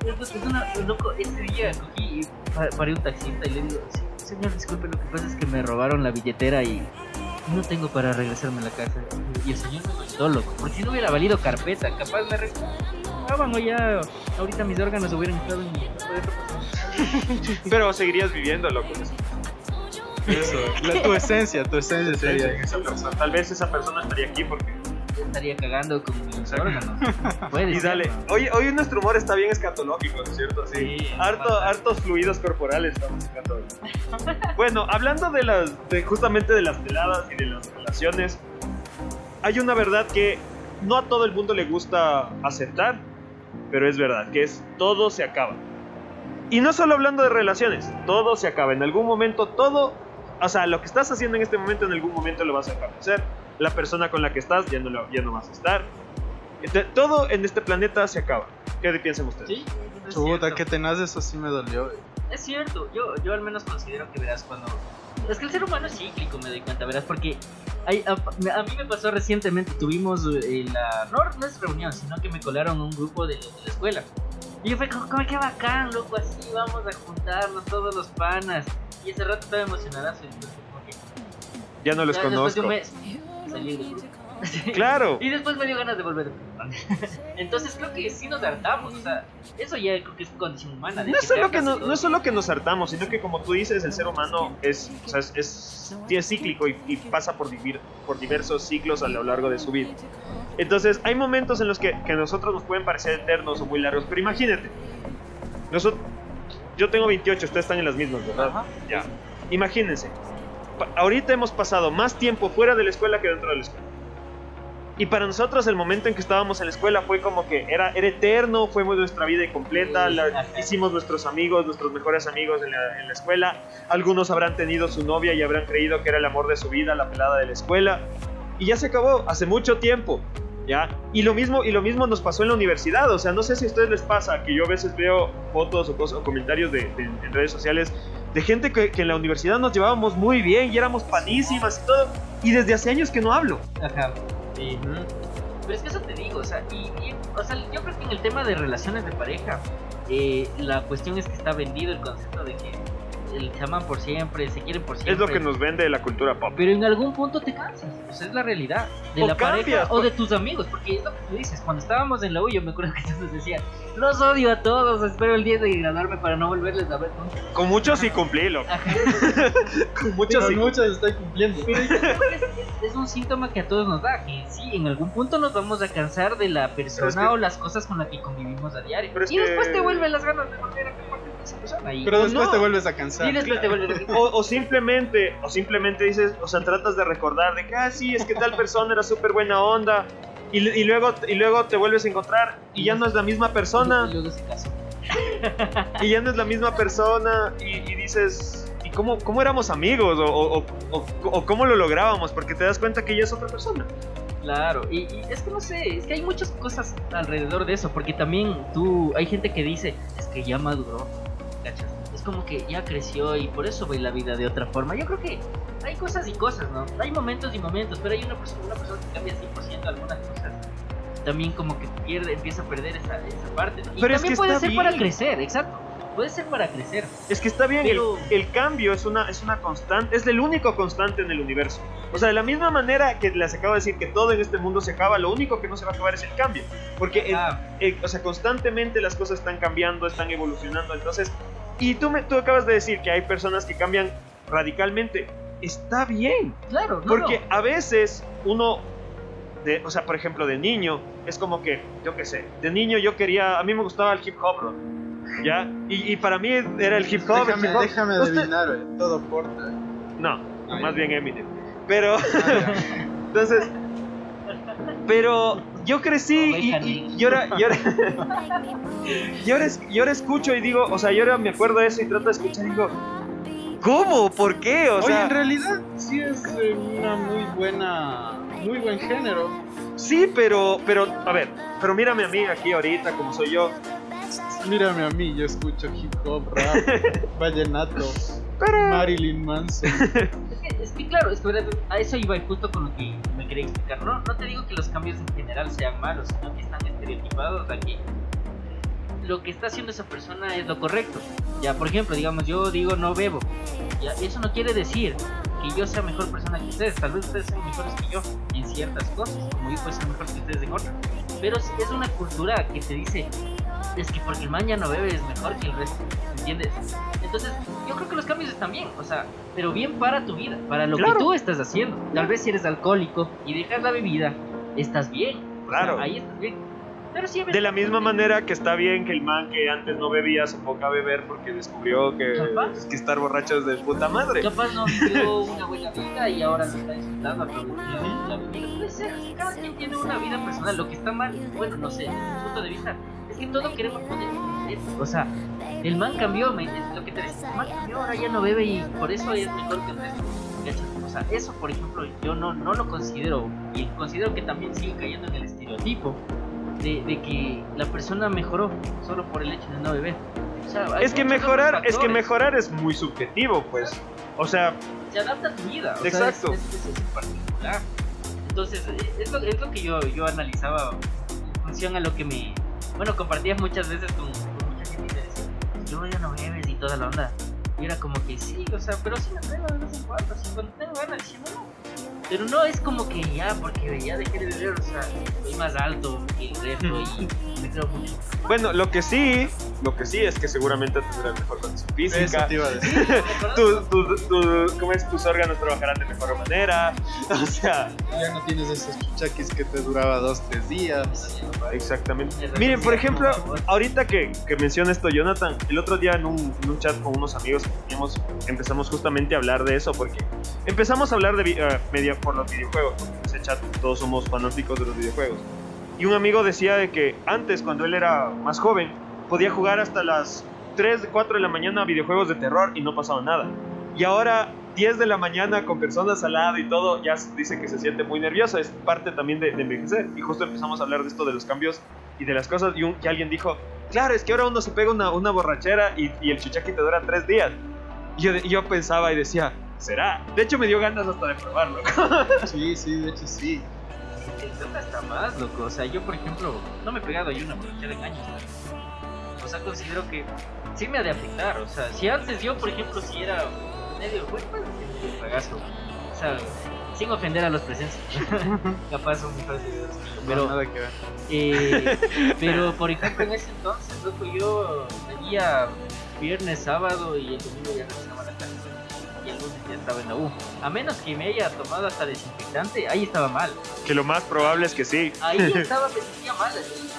Es, es una, loco, ese día cogí y pa- paré un taxista y le digo, "Sí, señor, disculpe, lo que pasa es que me robaron la billetera y no tengo para regresarme a la casa. Y el señor me soltó, loco, porque si no hubiera valido carpeta, capaz me regresaban o ya ahorita mis órganos hubieran estado en mi. Pero seguirías viviendo, loco. Eso, la- tu esencia, tu esencia sería. Esa persona- Tal vez esa persona estaría aquí porque... Estaría cagando con mis órganos. Puede Y ser, dale, ¿no? hoy, hoy nuestro humor está bien escatológico, ¿no es cierto? Sí. Sí, Harto, hartos fluidos corporales estamos sacando hoy. Bueno, hablando de las, de justamente de las peladas y de las relaciones, hay una verdad que no a todo el mundo le gusta aceptar, pero es verdad, que es todo se acaba. Y no solo hablando de relaciones, todo se acaba. En algún momento todo, o sea, lo que estás haciendo en este momento, en algún momento lo vas a dejar de hacer. La persona con la que estás ya no, lo- ya no vas a estar. Entonces, todo en este planeta se acaba. ¿Qué piensan ustedes? Sí, es Chuta, que tenaz, eso sí me dolió. Es cierto, yo, yo al menos considero que verás cuando... Es que el ser humano es cíclico, me doy cuenta, verás, porque hay, a, a mí me pasó recientemente, tuvimos eh, la... No, no es reunión, sino que me colaron un grupo de, de la escuela. Y yo fue como, como, qué bacán, loco, así vamos a juntarnos todos los panas. Y ese rato estaba emocionadazo como que... Ya no los ya después de conozco. un mes, salí del grupo. Claro. Y después me dio ganas de volver. Entonces creo que sí nos hartamos, o sea, eso ya creo que es condición humana. No es, solo que hartas no, es solo que nos hartamos, sino que como tú dices, el ser humano es, o sea, es, es, sí es cíclico y, y pasa por, vivir, por diversos ciclos a lo largo de su vida. Entonces, hay momentos en los que, que a nosotros nos pueden parecer eternos o muy largos, pero imagínate, nosotros, yo tengo 28, ustedes están en las mismas, ¿verdad? Ajá. Ya. Imagínense, ahorita hemos pasado más tiempo fuera de la escuela que dentro de la escuela. Y para nosotros el momento en que estábamos en la escuela fue como que era, era eterno, fue nuestra vida completa, la- hicimos nuestros amigos, nuestros mejores amigos en la, en la escuela. Algunos habrán tenido su novia y habrán creído que era el amor de su vida, la pelada de la escuela. Y ya se acabó, hace mucho tiempo. ¿Ya? Y lo mismo y lo mismo nos pasó en la universidad, o sea, no sé si a ustedes les pasa que yo a veces veo fotos o, cosas, o comentarios de, de- en redes sociales de gente que, que en la universidad nos llevábamos muy bien y éramos panísimas y todo, y desde hace años que no hablo. Ajá. Pero es que eso te digo, o sea, y, y- o sea, yo creo que en el tema de relaciones de pareja, eh, la cuestión es que está vendido el concepto de que se aman por siempre, se quieren por siempre. Es lo que nos vende la cultura pop. Pero en algún punto te cansas, sea, es la realidad de O la cambias, pareja o de tus amigos, porque es lo que tú dices, cuando estábamos en la U yo me acuerdo que tú nos decías, los odio a todos, espero el día de graduarme para no volverles a ver nunca. Con muchos sí cumplí, loco. Con muchos sí muchas estoy cumpliendo. Pero yo creo que es, es- es un síntoma que a todos nos da, que sí, en algún punto nos vamos a cansar de la persona Pero es que- o las cosas con las que convivimos a diario. Pero y después que- te vuelven las ganas de volver a compartir esa persona. Y, Pero después no. te vuelves a cansar. y después te vuelven a O, o simplemente, o simplemente dices, o sea, tratas de recordar de que, ah, sí, es que tal persona era súper buena onda. Y, y luego, y luego te vuelves a encontrar y ya no es la misma persona. Y luego se casó. Y ya no es la misma persona. Y, y dices, ¿y cómo, cómo éramos amigos? O, o, o- o cómo lo lográbamos? Porque te das cuenta que ya es otra persona. Claro, y, y es que no sé, es que hay muchas cosas alrededor de eso, porque también tú, hay gente que dice, es que ya maduró, ¿cachas? Es como que ya creció y por eso ve la vida de otra forma. Yo creo que hay cosas y cosas, ¿no? Hay momentos y momentos, pero hay una persona, una persona que cambia 100% algunas cosas. También como que pierde, empieza a perder esa, esa parte. ¿no? Y Pero es también que puede ser para crecer, exacto. Puede ser para crecer. Es que está bien, el- Pero- el, cambio es una, es una constante, es el único constante en el universo. O sea, de la misma manera que les acabo de decir que todo en este mundo se acaba, lo único que no se va a acabar es el cambio. Porque, el- Ah, el- o sea, constantemente las cosas están cambiando, están evolucionando. Entonces, y tú, me, tú acabas de decir que hay personas que cambian radicalmente. Está bien, claro, no, porque no. a veces uno, de, o sea, por ejemplo, de niño, es como que, yo qué sé, de niño yo quería, a mí me gustaba el hip hop, bro, ¿ya? Y, y para mí era el hip hop. el Déjame, hip hop. déjame Usted- adivinar, todo porta. No, Ah, más bien Eminem. Pero, Ah, entonces, pero yo crecí y, y- ahora, y ahora, y ahora es- y ahora escucho y digo, o sea, yo ahora me acuerdo de eso y trato de escuchar y digo, ¿cómo? ¿Por qué? O Oye, sea, en realidad sí es eh, una muy buena, muy buen género. sí, pero, pero, a ver, pero mírame a mí aquí ahorita como soy yo. Mírame a mí, yo escucho hip hop, rap, vallenato, Marilyn Manson. Es que, es que claro, es que a eso iba y justo con lo que me quería explicar. No, no te digo que los cambios en general sean malos, sino que están estereotipados aquí. Lo que está haciendo esa persona es lo correcto. Ya, por ejemplo, digamos, yo digo no bebo. Ya, eso no quiere decir que yo sea mejor persona que ustedes. Tal vez ustedes sean mejores que yo en ciertas cosas, como yo puedo ser mejor que ustedes en otras. Pero es una cultura que te dice, es que porque el man ya no bebe es mejor que el resto, ¿entiendes? Entonces, yo creo que los cambios están bien, o sea, pero bien para tu vida, para lo Claro. que tú estás haciendo. Tal vez si eres alcohólico y dejas la bebida, estás bien. O sea, Claro. ahí estás bien. Pero si de la misma manera que está bien que el man que antes no bebía se ponga a beber porque descubrió que, es que estar borracho es de puta madre. Capaz no vivió una buena vida y ahora lo está disfrutando aprovechando la. Puede ser, que cada quien tiene una vida personal. Lo que está mal, bueno, no sé, desde mi punto de vista, es que todo queremos poner contexto. O sea, el man cambió, me, lo que te decía, el man cambió, ahora ya no bebe y por eso es mejor que el resto. O sea, eso por ejemplo yo no, no lo considero y considero que también sigue cayendo en el estereotipo de, de que la persona mejoró solo por el hecho de no beber. O sea, hay Es que mejorar, es que mejorar es muy subjetivo, pues. O sea, se adapta a tu vida. O Exacto. Sea, es, es- es particular. Entonces, eh, es lo, es lo que yo, yo analizaba en función a lo que me. Bueno, compartías muchas veces con, con mucha gente y te decía, yo ya no bebes y toda la onda. Y era como que sí, o sea, pero sí me pego de vez en cuando, así cuando tengo ganas, diciendo no. Pero no es como que ya, porque ya dejé de beber, o sea, soy más alto que el resto y me creo mucho. bueno, lo que sí, lo que sí es que seguramente tendrás mejor condición Eso física. te iba a decir. Tu, tu, tu- ¿cómo es? Tus órganos trabajarán de mejor manera. O sea, Ya no tienes esos chuchaquis que te duraba dos, tres días. exactamente. Miren, por ejemplo, ahorita que, que menciona esto Jonathan, el otro día en un, en un chat con unos amigos que teníamos, empezamos justamente a hablar de eso porque empezamos a hablar de eh, media, por los videojuegos. porque En ese chat todos somos fanáticos de los videojuegos. Y un amigo decía de que antes, cuando él era más joven, podía jugar hasta las 3, 4 de la mañana a videojuegos de terror y no pasaba nada. Y ahora 10 de la mañana con personas al lado y todo, ya dice que se siente muy nervioso, es parte también de, de envejecer. Y justo empezamos a hablar de esto de los cambios y de las cosas y, un, y alguien dijo, claro, es que ahora uno se pega una, una borrachera y, y el chuchaqui te dura 3 días. Y yo, yo pensaba y decía, ¿será? De hecho me dio ganas hasta de probarlo. Sí, sí, de hecho sí. Hasta más, loco. O sea, yo, por ejemplo, no me he pegado yo una borrachera en años. O sea, considero que sí me ha de afectar. O sea, si antes yo, por ejemplo, si era medio, bueno, bueno, medio cagazo. O sea, sin ofender a los presentes. Capaz son yo, Pero nada que ver. eh, pero, por ejemplo, en ese entonces, loco, yo venía viernes, sábado y el domingo ya regresaba ya estaba en la U. A menos que me haya tomado hasta desinfectante, ahí estaba mal. que lo más probable es que sí. Ahí estaba, me sentía mal. así,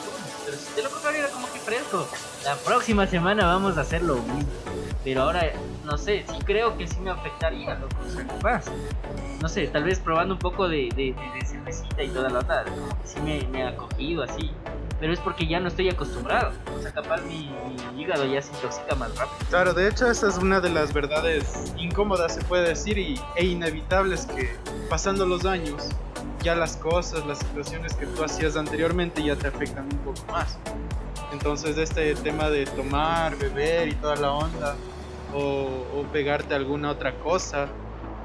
Pero si te lo contrario era como que fresco. La próxima semana vamos a hacer lo mismo. Pero ahora, no sé, sí creo que sí me afectaría, loco. O sea, capaz. No sé, tal vez probando un poco de, de, de- cervecita y toda la que sí me, me ha cogido así. Pero es porque ya no estoy acostumbrado. O sea, capaz mi, hígado ya se intoxica más rápido. Claro, de hecho esa es una de las verdades incómodas, se puede decir, y, e inevitables que pasando los años, ya las cosas, las situaciones que tú hacías anteriormente ya te afectan un poco más. Entonces este tema de tomar, beber y toda la onda, o, o pegarte a alguna otra cosa,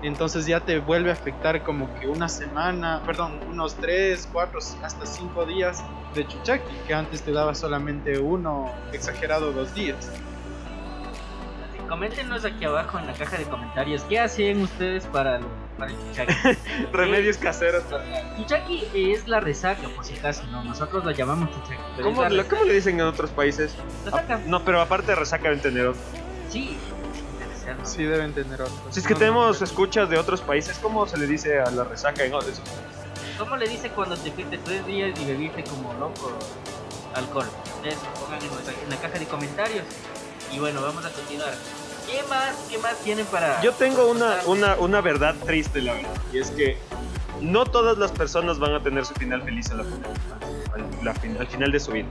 entonces ya te vuelve a afectar como que una semana, perdón, unos 3, 4, hasta 5 días de chuchaki, que antes te daba solamente uno, exagerado dos días. Coméntenos aquí abajo en la caja de comentarios qué hacen ustedes para, lo- para el chuchaqui. Remedios caseros. Chuchaqui es la resaca, por si acaso, ¿no? Nosotros lo llamamos chuchaqui. pero ¿Cómo, lo- cómo le dicen en otros países? resaca. No, pero aparte de resaca deben tener otro. Sí, ser, ¿no? Sí, deben tener otros. Si es que No, tenemos no, escuchas de otros países, ¿cómo se le dice a la resaca en otros? ¿Cómo le dice cuando te fuiste tres días y bebiste como loco alcohol? Ustedes pongan en, la caja de comentarios. Y bueno, vamos a continuar. ¿Qué más, qué más tienen para...? Yo tengo una, una, una verdad triste, la verdad. Y es que no todas las personas van a tener su final feliz a la final, al, la fin- al final de su vida.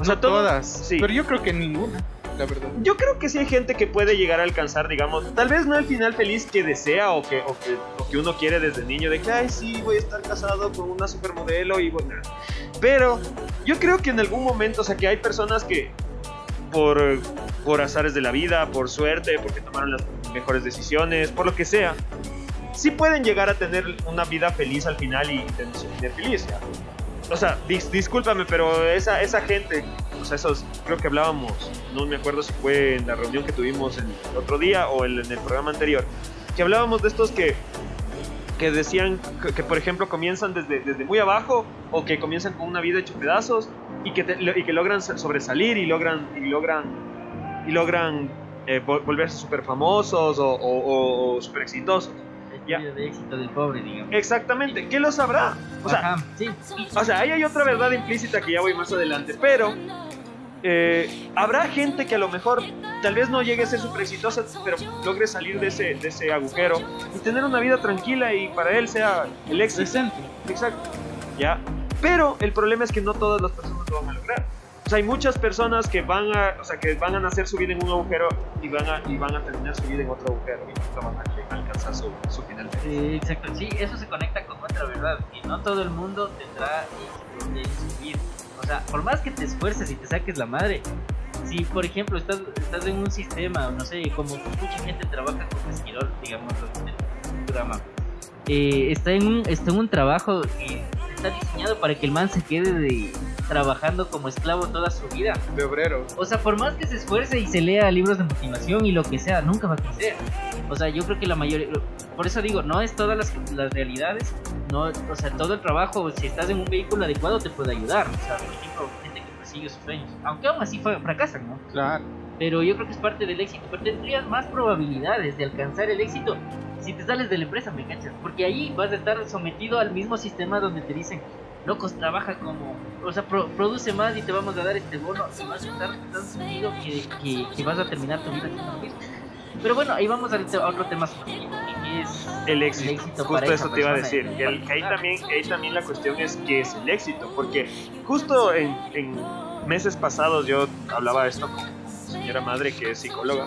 O sea, no todas. Sí. Pero yo creo que ninguna, la verdad. Yo creo que sí hay gente que puede llegar a alcanzar, digamos, tal vez no el final feliz que desea o que, o que, o que uno quiere desde niño, de que, ay, sí, voy a estar casado con una supermodelo y bueno. Pero yo creo que en algún momento, o sea, que hay personas que por, por azares de la vida, por suerte, porque tomaron las mejores decisiones, por lo que sea, sí pueden llegar a tener una vida feliz al final y tener feliz. O sea, dis- discúlpame, pero esa, esa gente, sea, esos, creo que hablábamos, no me acuerdo si fue en la reunión que tuvimos el otro día o el- en el programa anterior, que hablábamos de estos que, que decían que, que, por ejemplo, comienzan desde, desde muy abajo o que comienzan con una vida hecho pedazos y que, te- y que logran so- sobresalir y logran, y logran, y logran eh, vol- volverse súper famosos o, o, o súper exitosos. Historia de éxito del pobre, digamos. Exactamente, ¿qué lo sabrá? O sea, Ajá, sí. o sea, ahí hay otra verdad implícita que ya voy más adelante, pero eh, habrá gente que a lo mejor tal vez no llegue a ser súper exitosa, pero logre salir de ese, de ese agujero y tener una vida tranquila y para él sea el éxito. Decente. Exacto. Ya. Pero el problema es que no todas las personas lo van a lograr. O sea, hay muchas personas que van a, o sea, que van a nacer su vida en un agujero y van a, y van a terminar su vida en otro agujero y nunca van a alcanzar su, su final. Eh, exacto, sí, eso se conecta con otra verdad, que no todo el mundo tendrá en su vida. Sea, por más que te esfuerces y te saques la madre, si por ejemplo estás, estás en un sistema, no sé, como mucha gente trabaja con Esquirol, digamos, en el programa, eh, está, en un, está en un trabajo que está diseñado para que el man se quede de, trabajando como esclavo toda su vida. De obrero. O sea, por más que se esfuerce y se lea libros de motivación y lo que sea, nunca va a crecer. O sea, yo creo que la mayoría, por eso digo, no es todas las, las realidades, no, o sea, todo el trabajo, si estás en un vehículo adecuado, te puede ayudar. O sea, por ejemplo, gente que persigue sus sueños, aunque aún así fracasan, ¿no? Claro. Pero yo creo que es parte del éxito, pero tendrías más probabilidades de alcanzar el éxito si te sales de la empresa, me cachas, porque ahí vas a estar sometido al mismo sistema donde te dicen, locos, trabaja como, o sea, produce más y te vamos a dar este bono y vas a estar tan sumido que, que, vas a terminar tu vida Pero bueno, ahí vamos a, otro tema que es el éxito. justo eso te iba a decir. Que, ahí, también, ahí también la cuestión es qué es el éxito, porque justo en, en meses pasados yo hablaba esto con señora madre que es psicóloga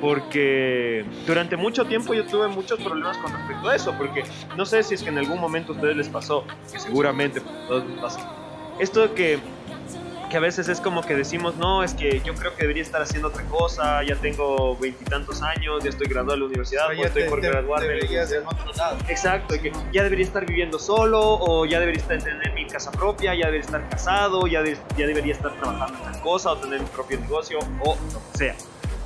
porque durante mucho tiempo yo tuve muchos problemas con respecto a eso, porque no sé si es que en algún momento a ustedes les pasó, que seguramente a todos les pasa, esto que, que a veces es como que decimos, no, es que yo creo que debería estar haciendo otra cosa, ya tengo veintitantos años, ya estoy graduado de la universidad, o, estoy por graduarme. Exacto, que ya debería estar viviendo solo, o ya debería estar tener mi casa propia, ya debería estar casado, ya, ya debería estar trabajando en otra cosa, o tener mi propio negocio, o lo que sea.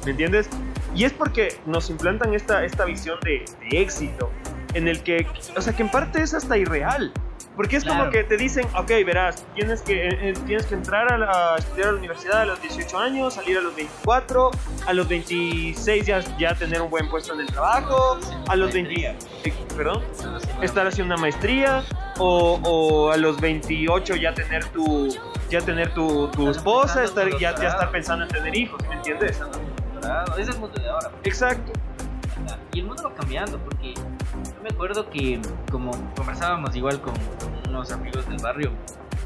¿Me entiendes? Y es porque nos implantan esta, esta visión de, éxito, en el que, o sea, que en parte es hasta irreal. Porque es como que te dicen, ok, verás, tienes que, eh, eh, tienes que entrar a, estudiar a la universidad a los 18 años, salir a los 24, a los 26 ya, ya tener un buen puesto en el trabajo, a los 20, eh, perdón, estar haciendo una maestría, o, o, a los 28 ya tener tu, ya tener tu, tu esposa, estar, ya, ya estar pensando en tener hijos, ¿me entiendes? Es el mundo de ahora. Exacto. Y el mundo va cambiando porque yo me acuerdo que como conversábamos igual con unos amigos del barrio,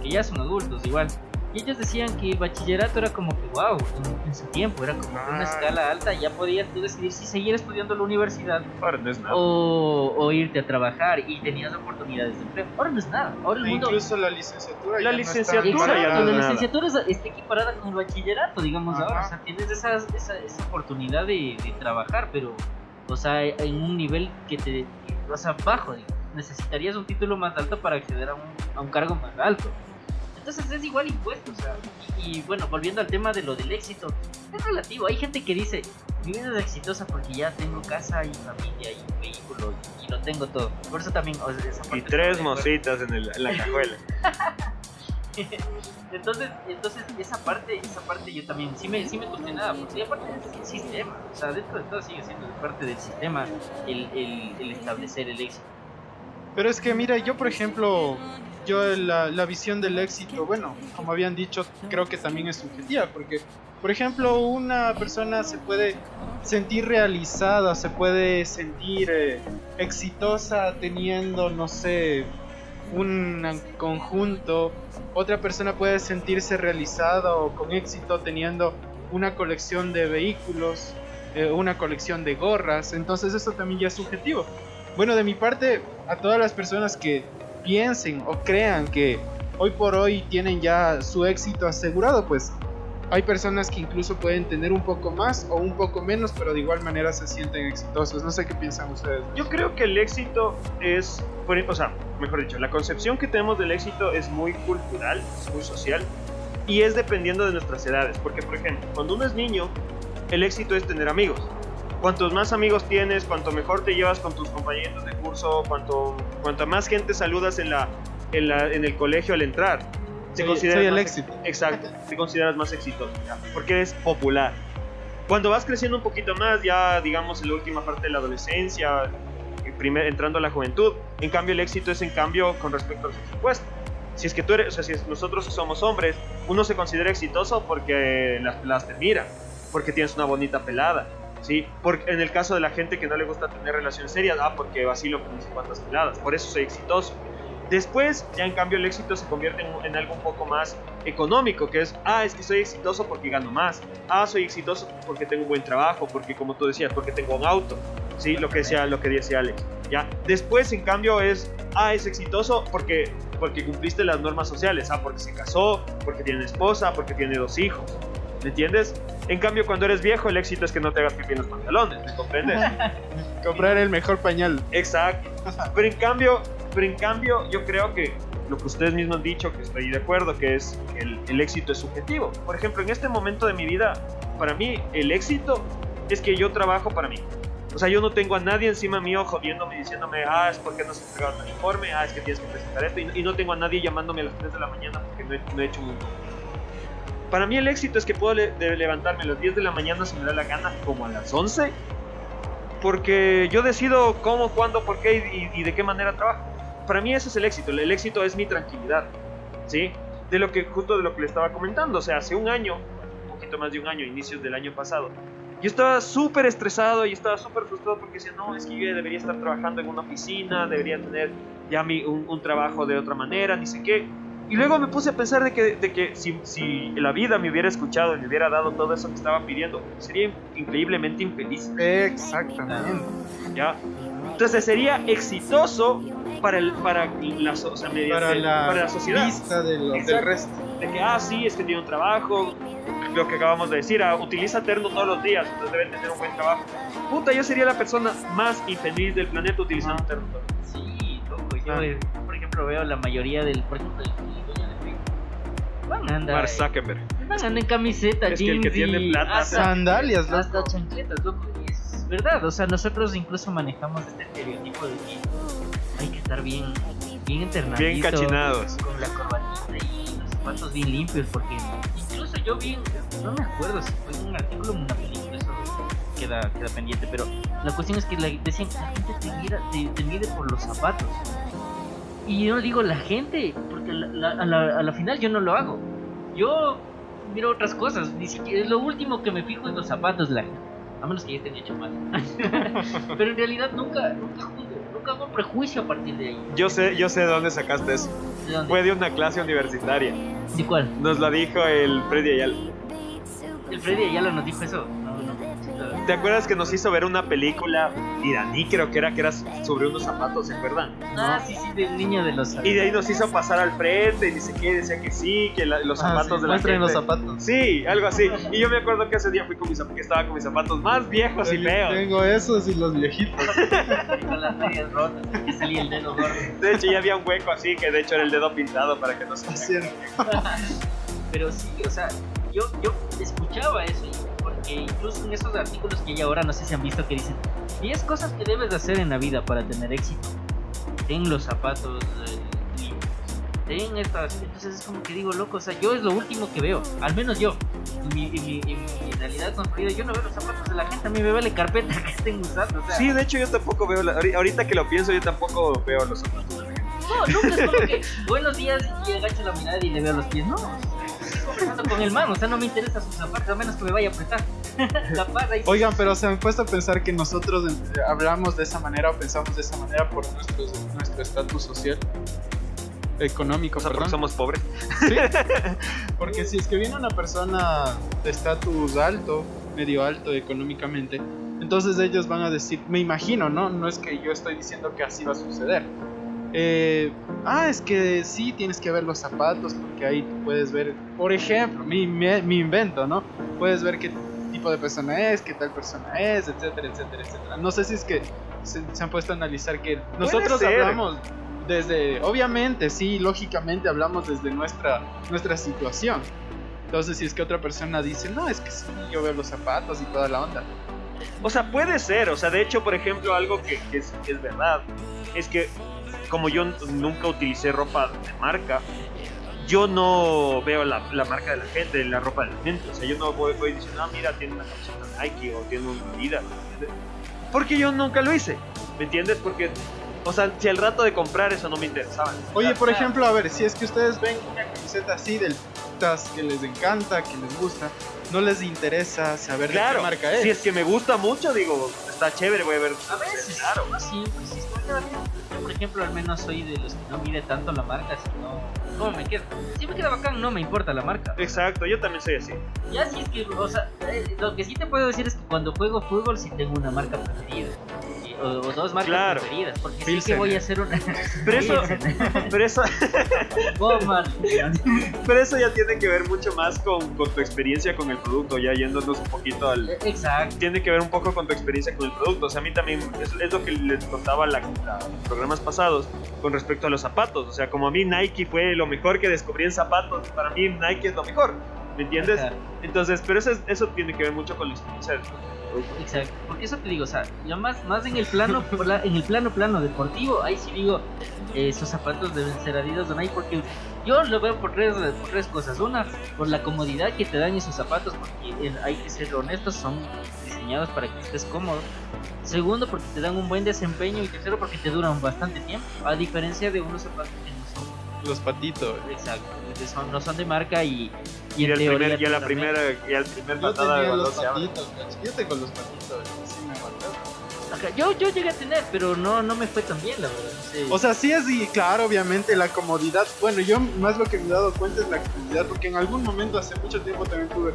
que ya son adultos igual, y ellos decían que bachillerato era como que, wow, en, su tiempo era como una ah. escala alta, ya podías tú decidir si seguir estudiando en la universidad o, o, irte a trabajar y tenías oportunidades de empleo. Ahora no es nada. Ahora el mundo... Incluso la licenciatura. La licenciatura ya no La licenciatura está equiparada con el bachillerato, digamos ahora. O sea, tienes esa, esa, esa oportunidad de, de, trabajar, pero, o sea, en un nivel que te. O sea, bajo, necesitarías un título más alto para acceder a un, a un cargo más alto. Entonces es igual impuesto, o sea, y, bueno, volviendo al tema de lo del éxito, es relativo. Hay gente que dice, mi vida es exitosa porque ya tengo casa y familia y vehículo y, lo tengo todo. Por eso también... y tres mositas en, el, en la cajuela. entonces, entonces esa parte, esa parte yo también sí me, sí me cuestionaba, porque aparte del sistema, o sea, dentro de todo sigue siendo parte del sistema el, el, el establecer el éxito. Pero es que mira, yo por ejemplo, yo la, la, visión del éxito, bueno, como habían dicho, creo que también es subjetiva, porque, por ejemplo, una persona se puede sentir realizada, se puede sentir eh, exitosa teniendo, no sé, un conjunto, otra persona puede sentirse realizada o con éxito teniendo una colección de vehículos, eh, una colección de gorras, entonces eso también ya es subjetivo. Bueno, de mi parte, a todas las personas que piensen o crean que hoy por hoy tienen ya su éxito asegurado, pues hay personas que incluso pueden tener un poco más o un poco menos, pero de igual manera se sienten exitosos. No sé qué piensan ustedes. Yo creo que el éxito es, o sea, mejor dicho, la concepción que tenemos del éxito es muy cultural, es muy social y es dependiendo de nuestras edades. Porque, por ejemplo, cuando uno es niño, el éxito es tener amigos cuantos más amigos tienes, cuanto mejor te llevas con tus compañeros de curso, cuanto, cuanta más gente saludas en, la, en, la, en el colegio al entrar, te consideras el éxito. Exacto, te consideras más exitoso, porque eres popular. Cuando vas creciendo un poquito más, ya digamos en la última parte de la adolescencia, primer, entrando a la juventud, en cambio el éxito es en cambio con respecto al sexo Si es que tú eres, o sea, si nosotros somos hombres, uno se considera exitoso porque las peladas te miran, porque tienes una bonita pelada, ¿sí? Porque en el caso de la gente que no le gusta tener relaciones serias, ah, porque vacilo con mis cuantas peladas, por eso soy exitoso. Después, ya en cambio, el éxito se convierte en, en, algo un poco más económico, que es, ah, es que soy exitoso porque gano más, ah, soy exitoso porque tengo un buen trabajo, porque como tú decías, porque tengo un auto, ¿sí? Lo que decía, lo que decía Alex, ¿ya? Después, en cambio, es, ah, es exitoso porque, porque cumpliste las normas sociales, ah, porque se casó, porque tiene esposa, porque tiene dos hijos, ¿me entiendes? En cambio, cuando eres viejo, el éxito es que no te hagas pipí en los pantalones, ¿me comprendes? Comprar el mejor pañal. Exacto. Pero en cambio, pero en cambio, yo creo que lo que ustedes mismos han dicho, que estoy de acuerdo, que es que el, el, éxito es subjetivo. Por ejemplo, en este momento de mi vida, para mí el éxito es que yo trabajo para mí. O sea, yo no tengo a nadie encima mío jodiéndome, diciéndome, ah, es porque no se entregado el informe, ah, es que tienes que presentar esto, y, y, no tengo a nadie llamándome a las 3 de la mañana porque no he, no he hecho un Para mí el éxito es que puedo levantarme a las 10 de la mañana si me da la gana, como a las 11, porque yo decido cómo, cuándo, por qué y, y de qué manera trabajo para mí ese es el éxito. El éxito es mi tranquilidad, ¿sí? De lo que, justo de lo que le estaba comentando. O sea, hace un año, un poquito más de un año, inicios del año pasado, yo estaba súper estresado y estaba súper frustrado porque decía, no, es que yo debería estar trabajando en una oficina, debería tener ya mi, un, un trabajo de otra manera, ni sé qué. Y luego me puse a pensar de que, de que si, si, la vida me hubiera escuchado y me hubiera dado todo eso que estaba pidiendo, sería increíblemente infeliz. Exactamente. ¿Ya? Entonces sería exitoso para, el, para, la, o sea, para, la, para la sociedad. Vista de lo, del resto. De que, ah, sí, es que tiene un trabajo, lo que acabamos de decir, ah, utiliza terno todos los días, entonces debe tener un buen trabajo. Puta, yo sería la persona más infeliz del planeta utilizando ah. terno. Sí, loco, yo, ah. por ejemplo, veo la mayoría del, por ejemplo, el. Van a andar. Mark Zuckerberg. Van a andar en camiseta, es jeans que el que tiene plata. Hasta, sandalias, loco. Hasta chancletas, loco. Y es verdad, o sea, nosotros incluso manejamos este estereotipo de que hay que estar bien, bien internados. Bien cachinados. Con la corbatita y los zapatos bien limpios, porque incluso yo vi, no me acuerdo si fue en un artículo o una película, eso queda, queda pendiente, pero la cuestión es que la, decían que la gente te, mira, te, te, mide por los zapatos. Y yo digo la gente, porque la, la, a, la, a la final yo no lo hago. Yo miro otras cosas, ni siquiera, es lo último que me fijo en los zapatos de la gente. A menos que ya estén hecho mal. pero en realidad nunca, nunca juzgo nunca hago prejuicio a partir de ahí. Yo sé, yo sé de dónde sacaste eso. ¿De dónde? Fue de una clase universitaria. ¿De cuál? Nos la dijo el Freddy Ayala. El Freddy Ayala nos dijo eso. ¿Te acuerdas que nos hizo ver una película iraní, creo que era, que era sobre unos zapatos, ¿se acuerdan? Ah, sí, sí, del niño de los zapatos. Y de ahí nos hizo pasar al frente y dice que decía que sí, que la, los zapatos ah, sí, de la gente. los zapatos. Sí, algo así. Y yo me acuerdo que ese día fui con mis que estaba con mis zapatos más viejos y feos. Tengo esos y los viejitos. y con las medias rotas, que salía el dedo gordo. De hecho, ya había un hueco así que de hecho era el dedo pintado para que no se. Pero sí, o sea, yo, yo escuchaba eso porque incluso en esos artículos que hay ahora, no sé si han visto que dicen 10 cosas que debes de hacer en la vida para tener éxito. Ten los zapatos eh, limpios. Ten estas. Entonces es como que digo, loco, o sea, yo es lo último que veo. Al menos yo. En mi, en mi, en mi realidad construida, yo no veo los zapatos de la gente. A mí me vale carpeta que estén usando. O sea, Sí, de hecho yo tampoco veo, la, ahorita que lo pienso, yo tampoco veo los zapatos de la gente. no, nunca es como que buenos días y agacho la mirada y le veo los pies. No, con el man, o sea, no me interesa sus zapatos, a menos que me vaya a apretar. Oigan, pero se me han puesto a pensar que nosotros eh, hablamos de esa manera o pensamos de esa manera por nuestro nuestro estatus social, económico, O sea, perdón. porque somos pobres. Sí. Porque si es que viene una persona de estatus alto, medio alto económicamente, entonces ellos van a decir, me imagino, ¿no? No es que yo estoy diciendo que así va a suceder. Eh, ah, es que sí, tienes que ver los zapatos porque ahí puedes ver, por ejemplo, mi, mi, mi invento, ¿no? Puedes ver qué tipo de persona es, qué tal persona es, etcétera, etcétera, etcétera. No sé si es que se, se han puesto a analizar que nosotros hablamos desde, obviamente, sí, lógicamente hablamos desde nuestra, nuestra situación. Entonces, si es que otra persona dice, no, es que sí, yo veo los zapatos y toda la onda. O sea, puede ser. O sea, de hecho, por ejemplo, algo que, que es, que es verdad es que como yo nunca utilicé ropa de marca, yo no veo la, la, marca de la gente, la ropa de la gente. O sea, yo no voy, voy diciendo, ah, mira, tiene una camiseta Nike o tiene una Adidas. Porque yo nunca lo hice, ¿me entiendes? Porque, o sea, si al rato de comprar eso no me interesaba. Oye, por ejemplo, a ver, si es que ustedes ven una camiseta así del que les encanta, que les gusta, no les interesa saber claro, de qué marca es. Si es que me gusta mucho, digo, está chévere, voy a ver. A veces, claro. Sí, pues sí, bien. por ejemplo, al menos soy de los que no mide tanto la marca, sino cómo me queda. Si me queda bacán, no me importa la marca. Exacto, yo también soy así. Ya si es que, o sea, eh, lo que sí te puedo decir es que cuando juego fútbol sí tengo una marca preferida. O, o dos marcas Claro. preferidas, porque sí que voy a hacer una... Pero eso, pero eso, pero eso ya tiene que ver mucho más con, con tu experiencia con el producto, ya yéndonos un poquito al... Exacto. Tiene que ver un poco con tu experiencia con el producto. O sea, a mí también es, es lo que les contaba la, la- los programas pasados con respecto a los zapatos. O sea, como a mí Nike fue lo mejor que descubrí en zapatos, para mí Nike es lo mejor. ¿Me entiendes? Ajá. Entonces, pero eso, es- eso tiene que ver mucho con la experiencia del producto. Exacto, porque eso te digo, o sea, yo más, más en el plano, pla- en el plano plano deportivo, ahí sí digo, eh, esos zapatos deben ser Adidas Nike, porque yo lo veo por tres, por tres cosas. Una, por la comodidad que te dan esos zapatos, porque eh, hay que ser honestos, son diseñados para que estés cómodo. Segundo, porque te dan un buen desempeño y tercero, porque te duran bastante tiempo, a diferencia de unos zapatos que no son Los patitos. Exacto, que son- no son de marca y, y Y, en el teoría primer, y a la primera, y al primer Yo patada de tenía los patitos. Yo tengo los patitos, sí me aguantaron. Ajá, Yo, yo llegué a tener, pero no, no me fue tan bien, la verdad. O sea, sí es, y claro, obviamente la comodidad. Bueno, yo más lo que me he dado cuenta es la comodidad, porque en algún momento, hace mucho tiempo, también tuve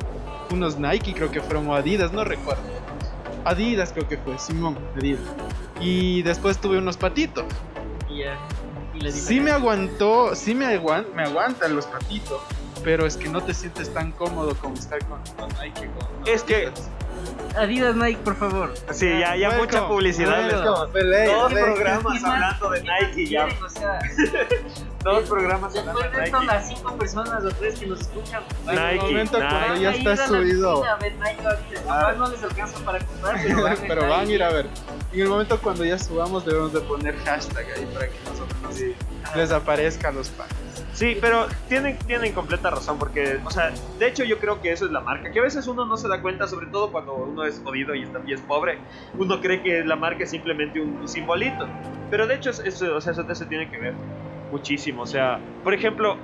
unos Nike, creo que fueron o Adidas, no recuerdo. Adidas creo que fue, Simón, Adidas. Y después tuve unos patitos. Y Sí me aguantó, sí me, aguan- me aguantan los patitos, pero es que no te sientes tan cómodo como estar con, con Nike. Con Es que- Adidas. Adidas Nike, por favor. Sí, ya, ya Welcome, mucha publicidad. welcome, les como- pelea, Dos pelea. programas ¿Qué más- hablando de Nike ya. O sea, Dos programas hablando después de Nike. las cinco personas o tres que nos escuchan, van En el Nike, momento cuando Nike. ya a está a subido. a ver Nike ahorita. Capaz no les alcanza para comprar, pero van, pero estar van a ir a ver. En el momento cuando ya subamos debemos de poner hashtag ahí para que más o menos les aparezcan los panes. Sí, pero tienen, tienen completa razón porque, o sea, de hecho yo creo que eso es la marca, que a veces uno no se da cuenta, sobre todo cuando uno es jodido y, está, y es pobre, uno cree que la marca es simplemente un, un simbolito, pero de hecho es- eso, o sea, eso, eso tiene que ver muchísimo, o sea, por ejemplo,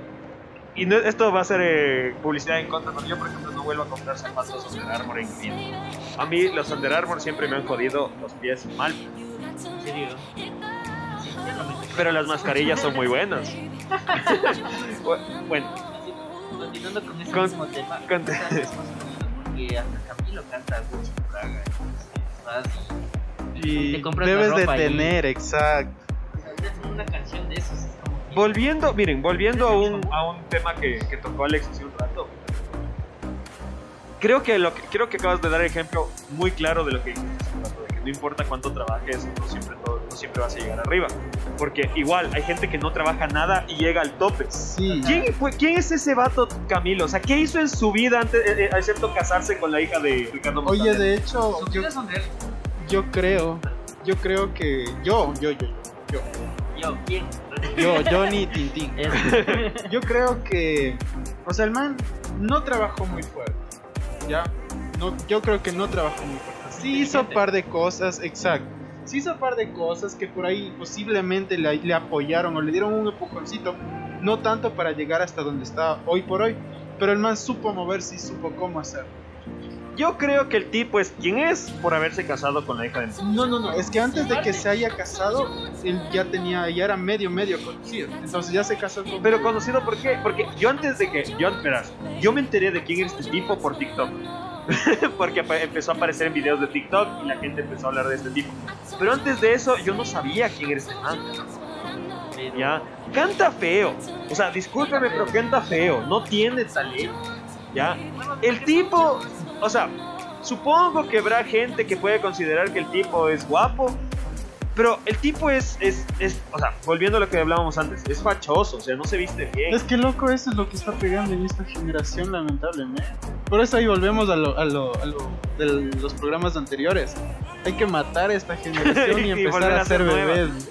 y no- esto va a ser eh, publicidad en contra, pero yo por ejemplo no vuelvo a comprar zapatos Under Armour en vida. A mí los Under Armour siempre me han jodido los pies mal, ¿En serio? Pero las mascarillas son muy buenas. bueno, Continuando con ese Con- mismo tema, con- porque hasta Camilo canta Gucci Praga, entonces vas y Y Te compras la debes de ropa y- tener, exacto. o sea, hacer una canción de esos es como que- Volviendo, miren, volviendo a un, a un tema que, que tocó Alex hace un rato. Creo que, lo que, creo que acabas de dar ejemplo muy claro de lo que dijiste hace un rato, no importa cuánto trabajes, no siempre, todo- no siempre vas a llegar arriba. Porque igual hay gente que no trabaja nada y llega al tope. Sí. ¿Quién, fue, ¿Quién es ese vato Camilo? O sea, ¿qué hizo en su vida antes, eh, eh, excepto casarse con la hija de Ricardo Oye, Montaner? de hecho, yo, yo creo, yo creo que yo, yo, yo, yo, Yo, ¿quién? yo, Johnny Tintín. Yo creo que, o sea, el man no trabajó muy fuerte, ¿ya? No, yo creo que no trabajó muy fuerte. Sí hizo un par de cosas, exacto. Sí hizo un par de cosas que por ahí posiblemente le, le apoyaron o le dieron un empujoncito, no tanto para llegar hasta donde está hoy por hoy, pero el man supo moverse y supo cómo hacerlo. Yo creo que el tipo es quien es por haberse casado con la hija de No, no, no, es que antes de que se haya casado, él ya tenía, ya era medio, medio conocido. Entonces ya se casó con... Pero conocido por qué? Porque yo antes de que. Yo, verás, yo me enteré de quién era este tipo por TikTok. Porque empezó a aparecer en videos de TikTok y la gente empezó a hablar de este tipo. Pero antes de eso, yo no sabía quién era este man. ¿Ya? Canta feo. O sea, discúlpeme, pero canta feo. No tiene talento. ¿Ya? El tipo. O sea, supongo que habrá gente que puede considerar que el tipo es guapo. Pero el tipo es, es, es, o sea, volviendo a lo que hablábamos antes, es fachoso, o sea, no se viste bien. Es que loco, eso es lo que está pegando en esta generación, lamentablemente. Por eso ahí volvemos a lo, a lo, a lo de los programas anteriores. Hay que matar a esta generación y Y empezar a a hacer ser bebés.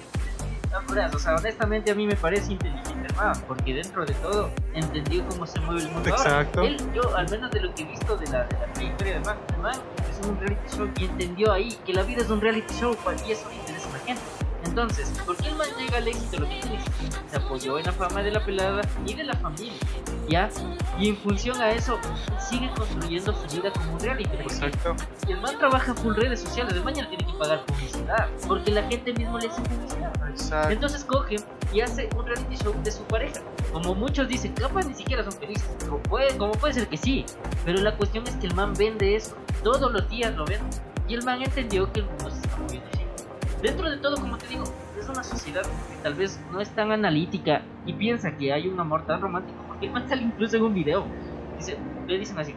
No, o sea, honestamente a mí me parece inteligente el man, porque dentro de todo entendió cómo se mueve el mundo. ahora. Él, yo, al menos de lo que he visto de la, de la trayectoria del man, el man empezó en un reality show y entendió ahí que la vida es un reality show y eso le interesa a la gente. Entonces, ¿por qué el man llega al éxito? Lo que dice, se apoyó en la fama de la pelada y de la familia, ¿ya? Y en función a eso, sigue construyendo su vida como un reality. Exacto. Y el man trabaja full redes sociales, ya no tiene que pagar publicidad, porque la gente mismo le hace publicidad. Exacto. Entonces coge y hace un reality show de su pareja. Como muchos dicen, capaz ni siquiera son felices. Como puede, como puede ser que sí. Pero la cuestión es que el man vende eso. Todos los días lo vende. Y el man entendió que el mundo se está moviendo. Dentro de todo, como te digo, es una sociedad que tal vez no es tan analítica y piensa que hay un amor tan romántico. Porque el man sale incluso en un video. Dice, le dicen así,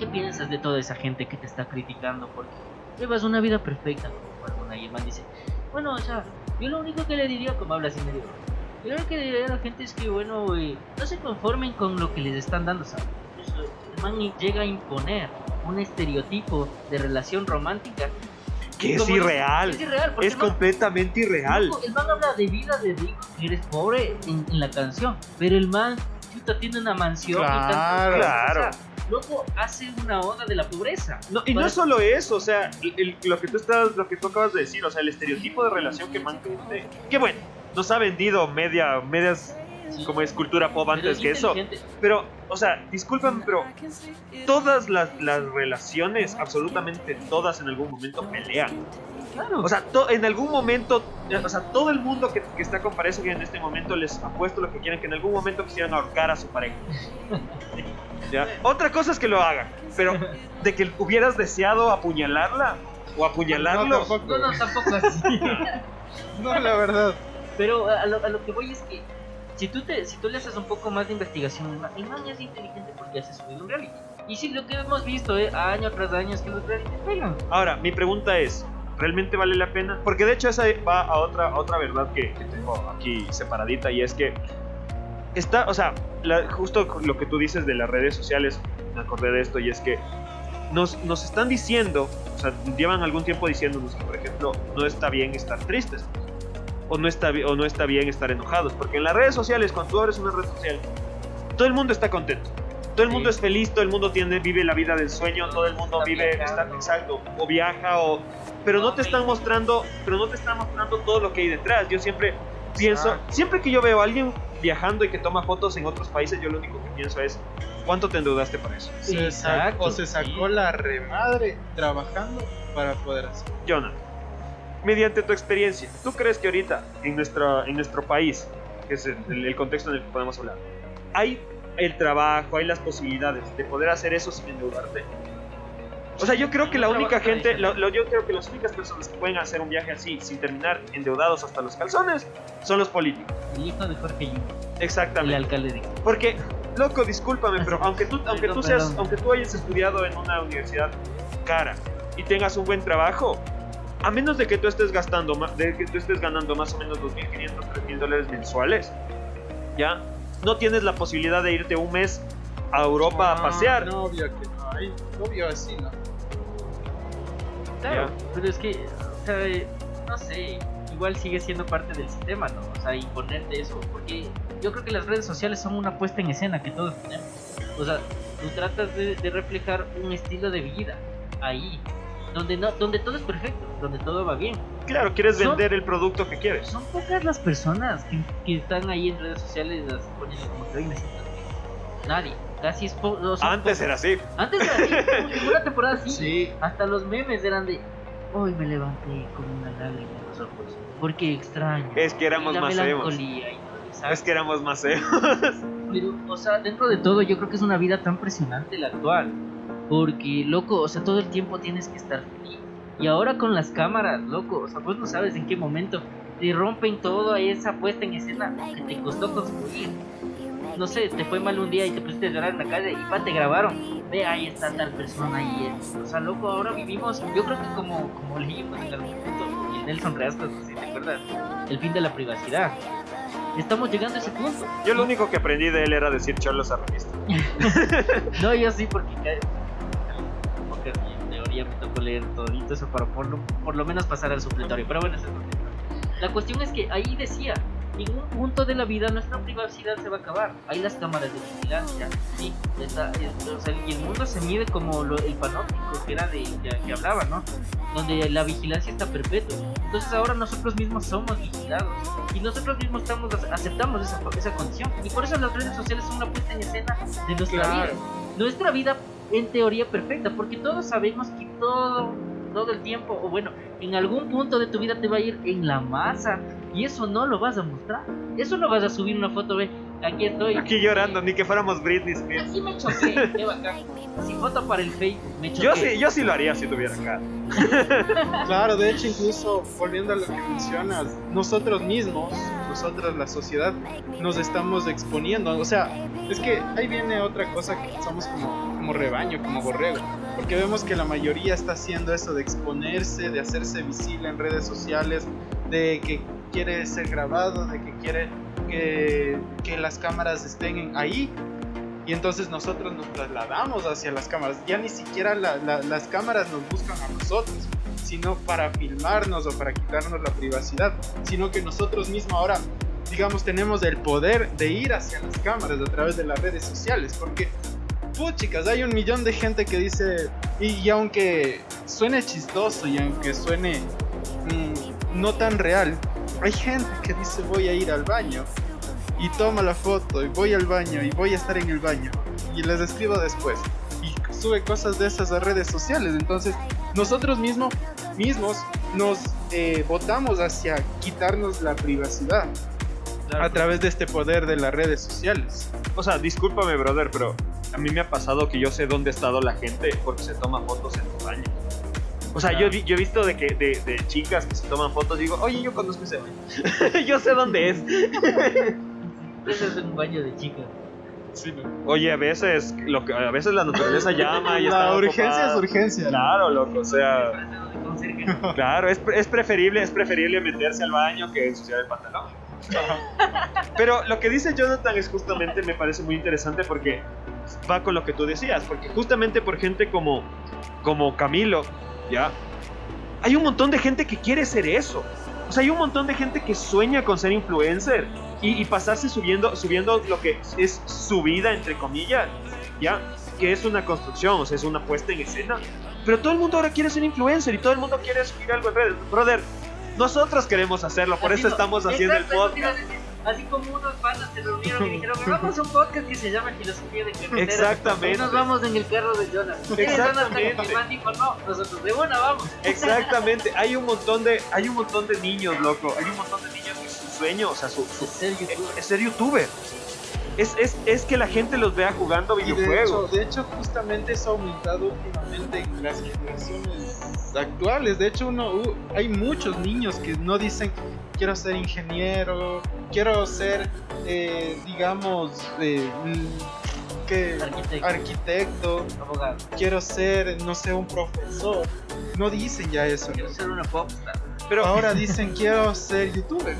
¿qué piensas de toda esa gente que te está criticando? Porque llevas una vida perfecta. Alguna. Y el man dice, bueno, o sea, yo lo único que le diría, como habla así medio, yo lo que le diría a la gente es que, bueno, eh, no se conformen con lo que les están dando, ¿sabes? El man llega a imponer un estereotipo de relación romántica. Que es irreal. Es irreal, Es man- completamente irreal. El man habla de vida de rico, que eres pobre en, en la canción, pero el man chuta, tiene una mansión Claro, claro. O sea, loco hace una oda de la pobreza. No, y no solo eso, o sea, el- el- lo que tú estás, lo que tú acabas de decir, o sea, el estereotipo de relación que man que- bueno, nos ha vendido media, medias. Como es cultura pop antes es que eso. Pero, o sea, discúlpame, pero todas las, las relaciones, absolutamente todas en algún momento pelean. Claro. O sea, to- en algún momento, o sea, todo el mundo que, que está con pareja en este momento les apuesto lo que quieren, que en algún momento quisieran ahorcar a su pareja. ¿Ya? Otra cosa es que lo hagan, pero de que hubieras deseado apuñalarla o apuñalarlo. No, tampoco. no, no, tampoco así. No, la verdad. Pero a lo, a lo que voy es que si tú, te, si tú le haces un poco más de investigación, el man, man es inteligente porque hace subido un reality. Y si lo que hemos visto eh, año tras año es que los reality pegan. Ahora, mi pregunta es, ¿realmente vale la pena? Porque de hecho esa va a otra, a otra verdad que, que tengo aquí separadita y es que está, o sea, la- justo lo que tú dices de las redes sociales, me acordé de esto y es que nos, nos están diciendo, o sea, llevan algún tiempo diciéndonos que, por ejemplo, no está bien estar tristes o no está, o no está bien estar enojados, porque en las redes sociales, cuando tú abres una red social, todo el mundo está contento. Todo el Sí. mundo es feliz, todo el mundo tiene, vive la vida del sueño, todo el mundo Está vive, está, exacto, o viaja, o, pero no te están mostrando, pero no te están mostrando todo lo que hay detrás. Yo siempre pienso, Exacto. siempre que yo veo a alguien viajando y que toma fotos en otros países, yo lo único que pienso es, ¿cuánto te endeudaste para eso? Se sacó, Exacto, o se sacó sí. la remadre trabajando para poder hacer. Jonah, mediante tu experiencia, ¿tú crees que ahorita en, nuestra, en nuestro país, que es el, el contexto en el que podemos hablar, hay el trabajo, hay las posibilidades de poder hacer eso sin endeudarte? O sea, yo creo que la única gente, lo- lo- yo creo que las únicas personas que pueden hacer un viaje así sin terminar endeudados hasta los calzones son los políticos. El hijo de Jorge Jun, el Exactamente. alcalde de Porque, loco, discúlpame, pero aunque tú, aunque tú seas, aunque tú hayas estudiado en una universidad cara y tengas un buen trabajo, a menos de que tú estés gastando, ma- de que tú estés ganando más o menos 2.500, 3.000 dólares mensuales, ya, no tienes la posibilidad de irte un mes a Europa a No, pasear. No, obvio que no. Hay, obvio así, ¿no? Claro, Ya. pero es que, o sea, no sé, igual sigue siendo parte del sistema, ¿no? O sea, imponerte eso, porque yo creo que las redes sociales son una puesta en escena que todos tenemos. O sea, tú tratas de, de reflejar un estilo de vida ahí, donde no, donde todo es perfecto, donde todo va bien. Claro, quieres Son- vender el producto que quieres. Son pocas las personas que, que están ahí en redes sociales así poniendo como que hoy me siento bien. Nadie, casi es po- no, Antes pocos. era así. Antes era así, una temporada sí. Sí. Hasta los memes eran de hoy me levanté con una lágrima en los ojos. Porque extraño. Es que éramos más emos. Es que éramos más emos. Pero, o sea, dentro de todo, yo creo que es una vida tan presionante la actual. Porque, loco, o sea, todo el tiempo tienes que estar feliz. Y ahora con las cámaras, loco, o sea, vos no sabes en qué momento te rompen toda esa puesta en escena que te costó construir. No sé, te fue mal un día y te pusiste a llorar en la calle y pa, te grabaron. Ve, ahí está tal persona y es. O sea, loco, ahora vivimos, yo creo que como, como leímos en algún punto, y el Nelson sé si te acuerdas, el fin de la privacidad. Estamos llegando a ese punto. Yo lo único que aprendí de él era decir cholos a revista. No, yo sí, porque porque en teoría me tocó leer todito eso para por lo, por lo menos pasar al supletorio. Pero bueno, es otro. La cuestión es que ahí decía en un punto de la vida nuestra privacidad se va a acabar. Hay las cámaras de vigilancia, sí, está, eh, o sea, y el mundo se mide como lo- el panóptico que era de que, que hablaba, ¿no? Donde la vigilancia está perpetua. Entonces ahora nosotros mismos somos vigilados y nosotros mismos estamos aceptamos esa, esa condición y por eso las redes sociales son una puesta en escena de nuestra Claro. vida. Nuestra vida en teoría perfecta, porque todos sabemos que todo todo el tiempo o bueno, en algún punto de tu vida te va a ir en la masa y eso no lo vas a mostrar. Eso no vas a subir una foto, ve, aquí estoy. Aquí llorando, ni que fuéramos Britney Spears. Aquí me choqué, qué bacán. Sin foto para el Facebook, me choqué. Yo sí, yo sí lo haría si tuviera acá. Claro, de hecho, incluso volviendo a lo que mencionas, nosotros mismos, nosotros la sociedad, nos estamos exponiendo. O sea, es que ahí viene otra cosa que somos como, como rebaño, como borrego. Porque vemos que la mayoría está haciendo eso de exponerse, de hacerse visible en redes sociales, de que quiere ser grabado, de que quiere que, las cámaras estén ahí. Y entonces nosotros nos trasladamos hacia las cámaras. Ya ni siquiera la- la- las cámaras nos buscan a nosotros, sino para filmarnos o para quitarnos la privacidad. Sino que nosotros mismos ahora, digamos, tenemos el poder de ir hacia las cámaras a través de las redes sociales. Porque, chicas, hay un millón de gente que dice, y, y aunque suene chistoso y aunque suene mm, no tan real, hay gente que dice voy a ir al baño y toma la foto y voy al baño y voy a estar en el baño y les escribo después y sube cosas de esas a redes sociales entonces nosotros mismos mismos nos eh, votamos hacia quitarnos la privacidad a través de este poder de las redes sociales. O sea, discúlpame, brother, pero a mí me ha pasado que yo sé dónde ha estado la gente porque se toma fotos en los baños. O sea, yo, vi- yo he visto de, que, de, de chicas que se toman fotos y digo, oye, yo conozco ese baño. yo sé dónde es. Eso es un baño de chicas. Oye, a veces, lo que, a veces la naturaleza llama y la está urgencia ocupada. es urgencia Claro, loco, o sea, claro, es, es preferible, es preferible meterse al baño que ensuciar el pantalón. Pero lo que dice Jonathan es justamente, me parece muy interesante porque va con lo que tú decías, porque justamente por gente como, como Camilo, ¿ya? Hay un montón de gente que quiere ser eso. O sea, hay un montón de gente que sueña con ser influencer y, y pasarse subiendo, subiendo lo que es su vida, entre comillas, ¿ya? Que es una construcción, o sea, es una puesta en escena. Pero todo el mundo ahora quiere ser influencer y todo el mundo quiere subir algo en redes. Brother, nosotros queremos hacerlo, por eso estamos haciendo el podcast. Así como unos panas se reunieron y dijeron, vamos a un podcast que se llama Filosofía de Carretera. Exactamente. Y nos vamos en el carro de Jonas. Exactamente. Man dijo, no, nosotros de una vamos. Exactamente, hay un montón de, hay un montón de niños, loco, hay un montón de niños que su sueño, o sea, su, su- Ser youtuber. es ser youtuber. Es, es, es que la gente los vea jugando Y de hecho, videojuegos. de hecho, justamente eso ha aumentado últimamente en las generaciones actuales. De hecho, uno, uh, hay muchos niños que no dicen quiero ser ingeniero, quiero ser, eh, digamos, eh, mm, que Arquitecto. arquitecto, Abogado. quiero ser, no sé, un profesor. No dicen ya eso. Quiero ser una popstar. Pero, Ahora dicen quiero ser youtuber.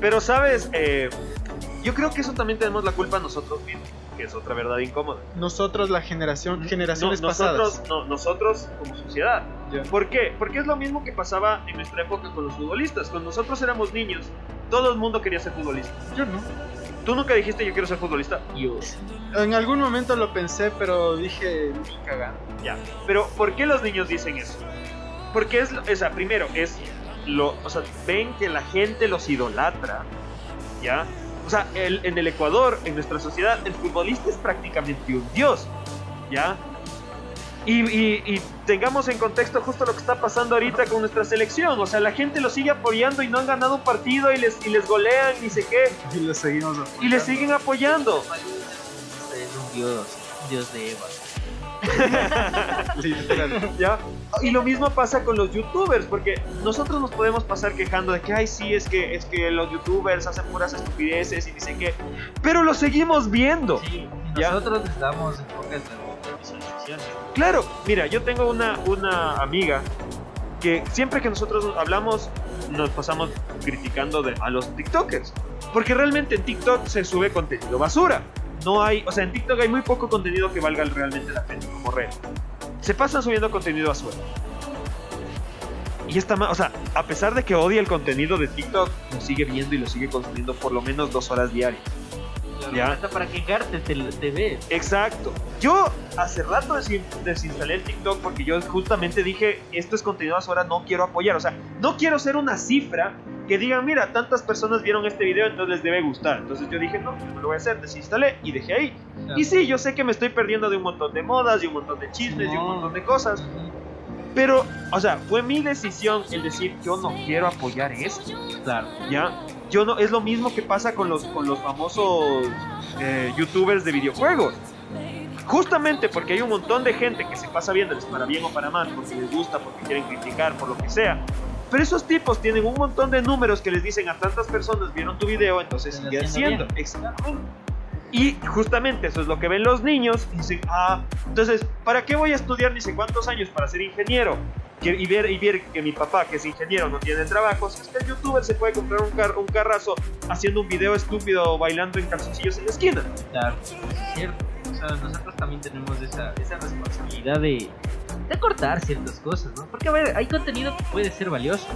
pero sabes, Eh, yo creo que eso también tenemos la culpa nosotros mismos, que es otra verdad incómoda. Nosotros, la generación, No, generaciones nosotros, pasadas. no, nosotros como sociedad. ¿Por qué? Porque es lo mismo que pasaba en nuestra época con los futbolistas. Cuando nosotros éramos niños, todo el mundo quería ser futbolista. Yo no. Tú nunca dijiste yo quiero ser futbolista. Yo. En algún momento lo pensé, pero dije, ni cagando. Ya. Pero ¿por qué los niños dicen eso? Porque es, o sea, primero es lo, o sea, ven que la gente los idolatra, ¿ya? O sea, el- en el Ecuador, en nuestra sociedad, el futbolista es prácticamente un dios, ¿ya? Y, y- y tengamos en contexto justo lo que está pasando ahorita con nuestra selección. O sea, la gente los sigue apoyando y no han ganado un partido y les, y les golean, ni sé qué, Y le seguimos y les siguen apoyando. Es un dios. Un dios de Eva. Literal. ¿Ya? Y lo mismo pasa con los youtubers, porque nosotros nos podemos pasar quejando de que, ay, sí, es que, es que los youtubers hacen puras estupideces y dice qué, pero lo seguimos viendo. Sí, y Ya. nosotros les damos enfoques de de visualizaciones. Claro, mira, yo tengo una, una amiga que siempre que nosotros hablamos nos pasamos criticando a los TikTokers, porque realmente en TikTok se sube contenido basura. No hay, o sea, en TikTok hay muy poco contenido que valga realmente la pena como red. Se pasan subiendo contenido basura. Y esta o sea, a pesar de que odia el contenido de TikTok, lo sigue viendo y lo sigue consumiendo por lo menos dos horas diarias. Ya. Para quejarte te, te ves. Exacto. Yo hace rato desin- desinstalé el TikTok porque yo justamente dije, esto es contenido ahora, no quiero apoyar. O sea, no quiero ser una cifra que digan, mira, tantas personas vieron este video, entonces les debe gustar. Entonces yo dije, no, no lo voy a hacer, desinstalé y dejé ahí. Y sí, yo sé que me estoy perdiendo de un montón de modas y un montón de chismes y un montón de cosas. Pero, o sea, fue mi decisión el decir, yo no quiero apoyar esto. Claro. ¿ya? Yo no, es lo mismo que pasa con los, con los famosos eh, youtubers de videojuegos. Justamente porque hay un montón de gente que se pasa viéndoles para bien o para mal, porque les gusta, porque quieren criticar, por lo que sea. Pero esos tipos tienen un montón de números que les dicen a tantas personas vieron tu video, entonces sigue haciendo. Exactamente. Y justamente eso es lo que ven los niños y dicen, ah, entonces, ¿para qué voy a estudiar ni sé cuántos años para ser ingeniero? Y ver, y ver que mi papá, que es ingeniero, no tiene trabajo. Si es que el youtuber se puede comprar un, car- un carrazo haciendo un video estúpido bailando en calzoncillos en la esquina. Claro, es cierto. O sea, nosotros también tenemos esa, esa responsabilidad de, de cortar ciertas cosas, ¿no? Porque, a ver, hay contenido que puede ser valioso,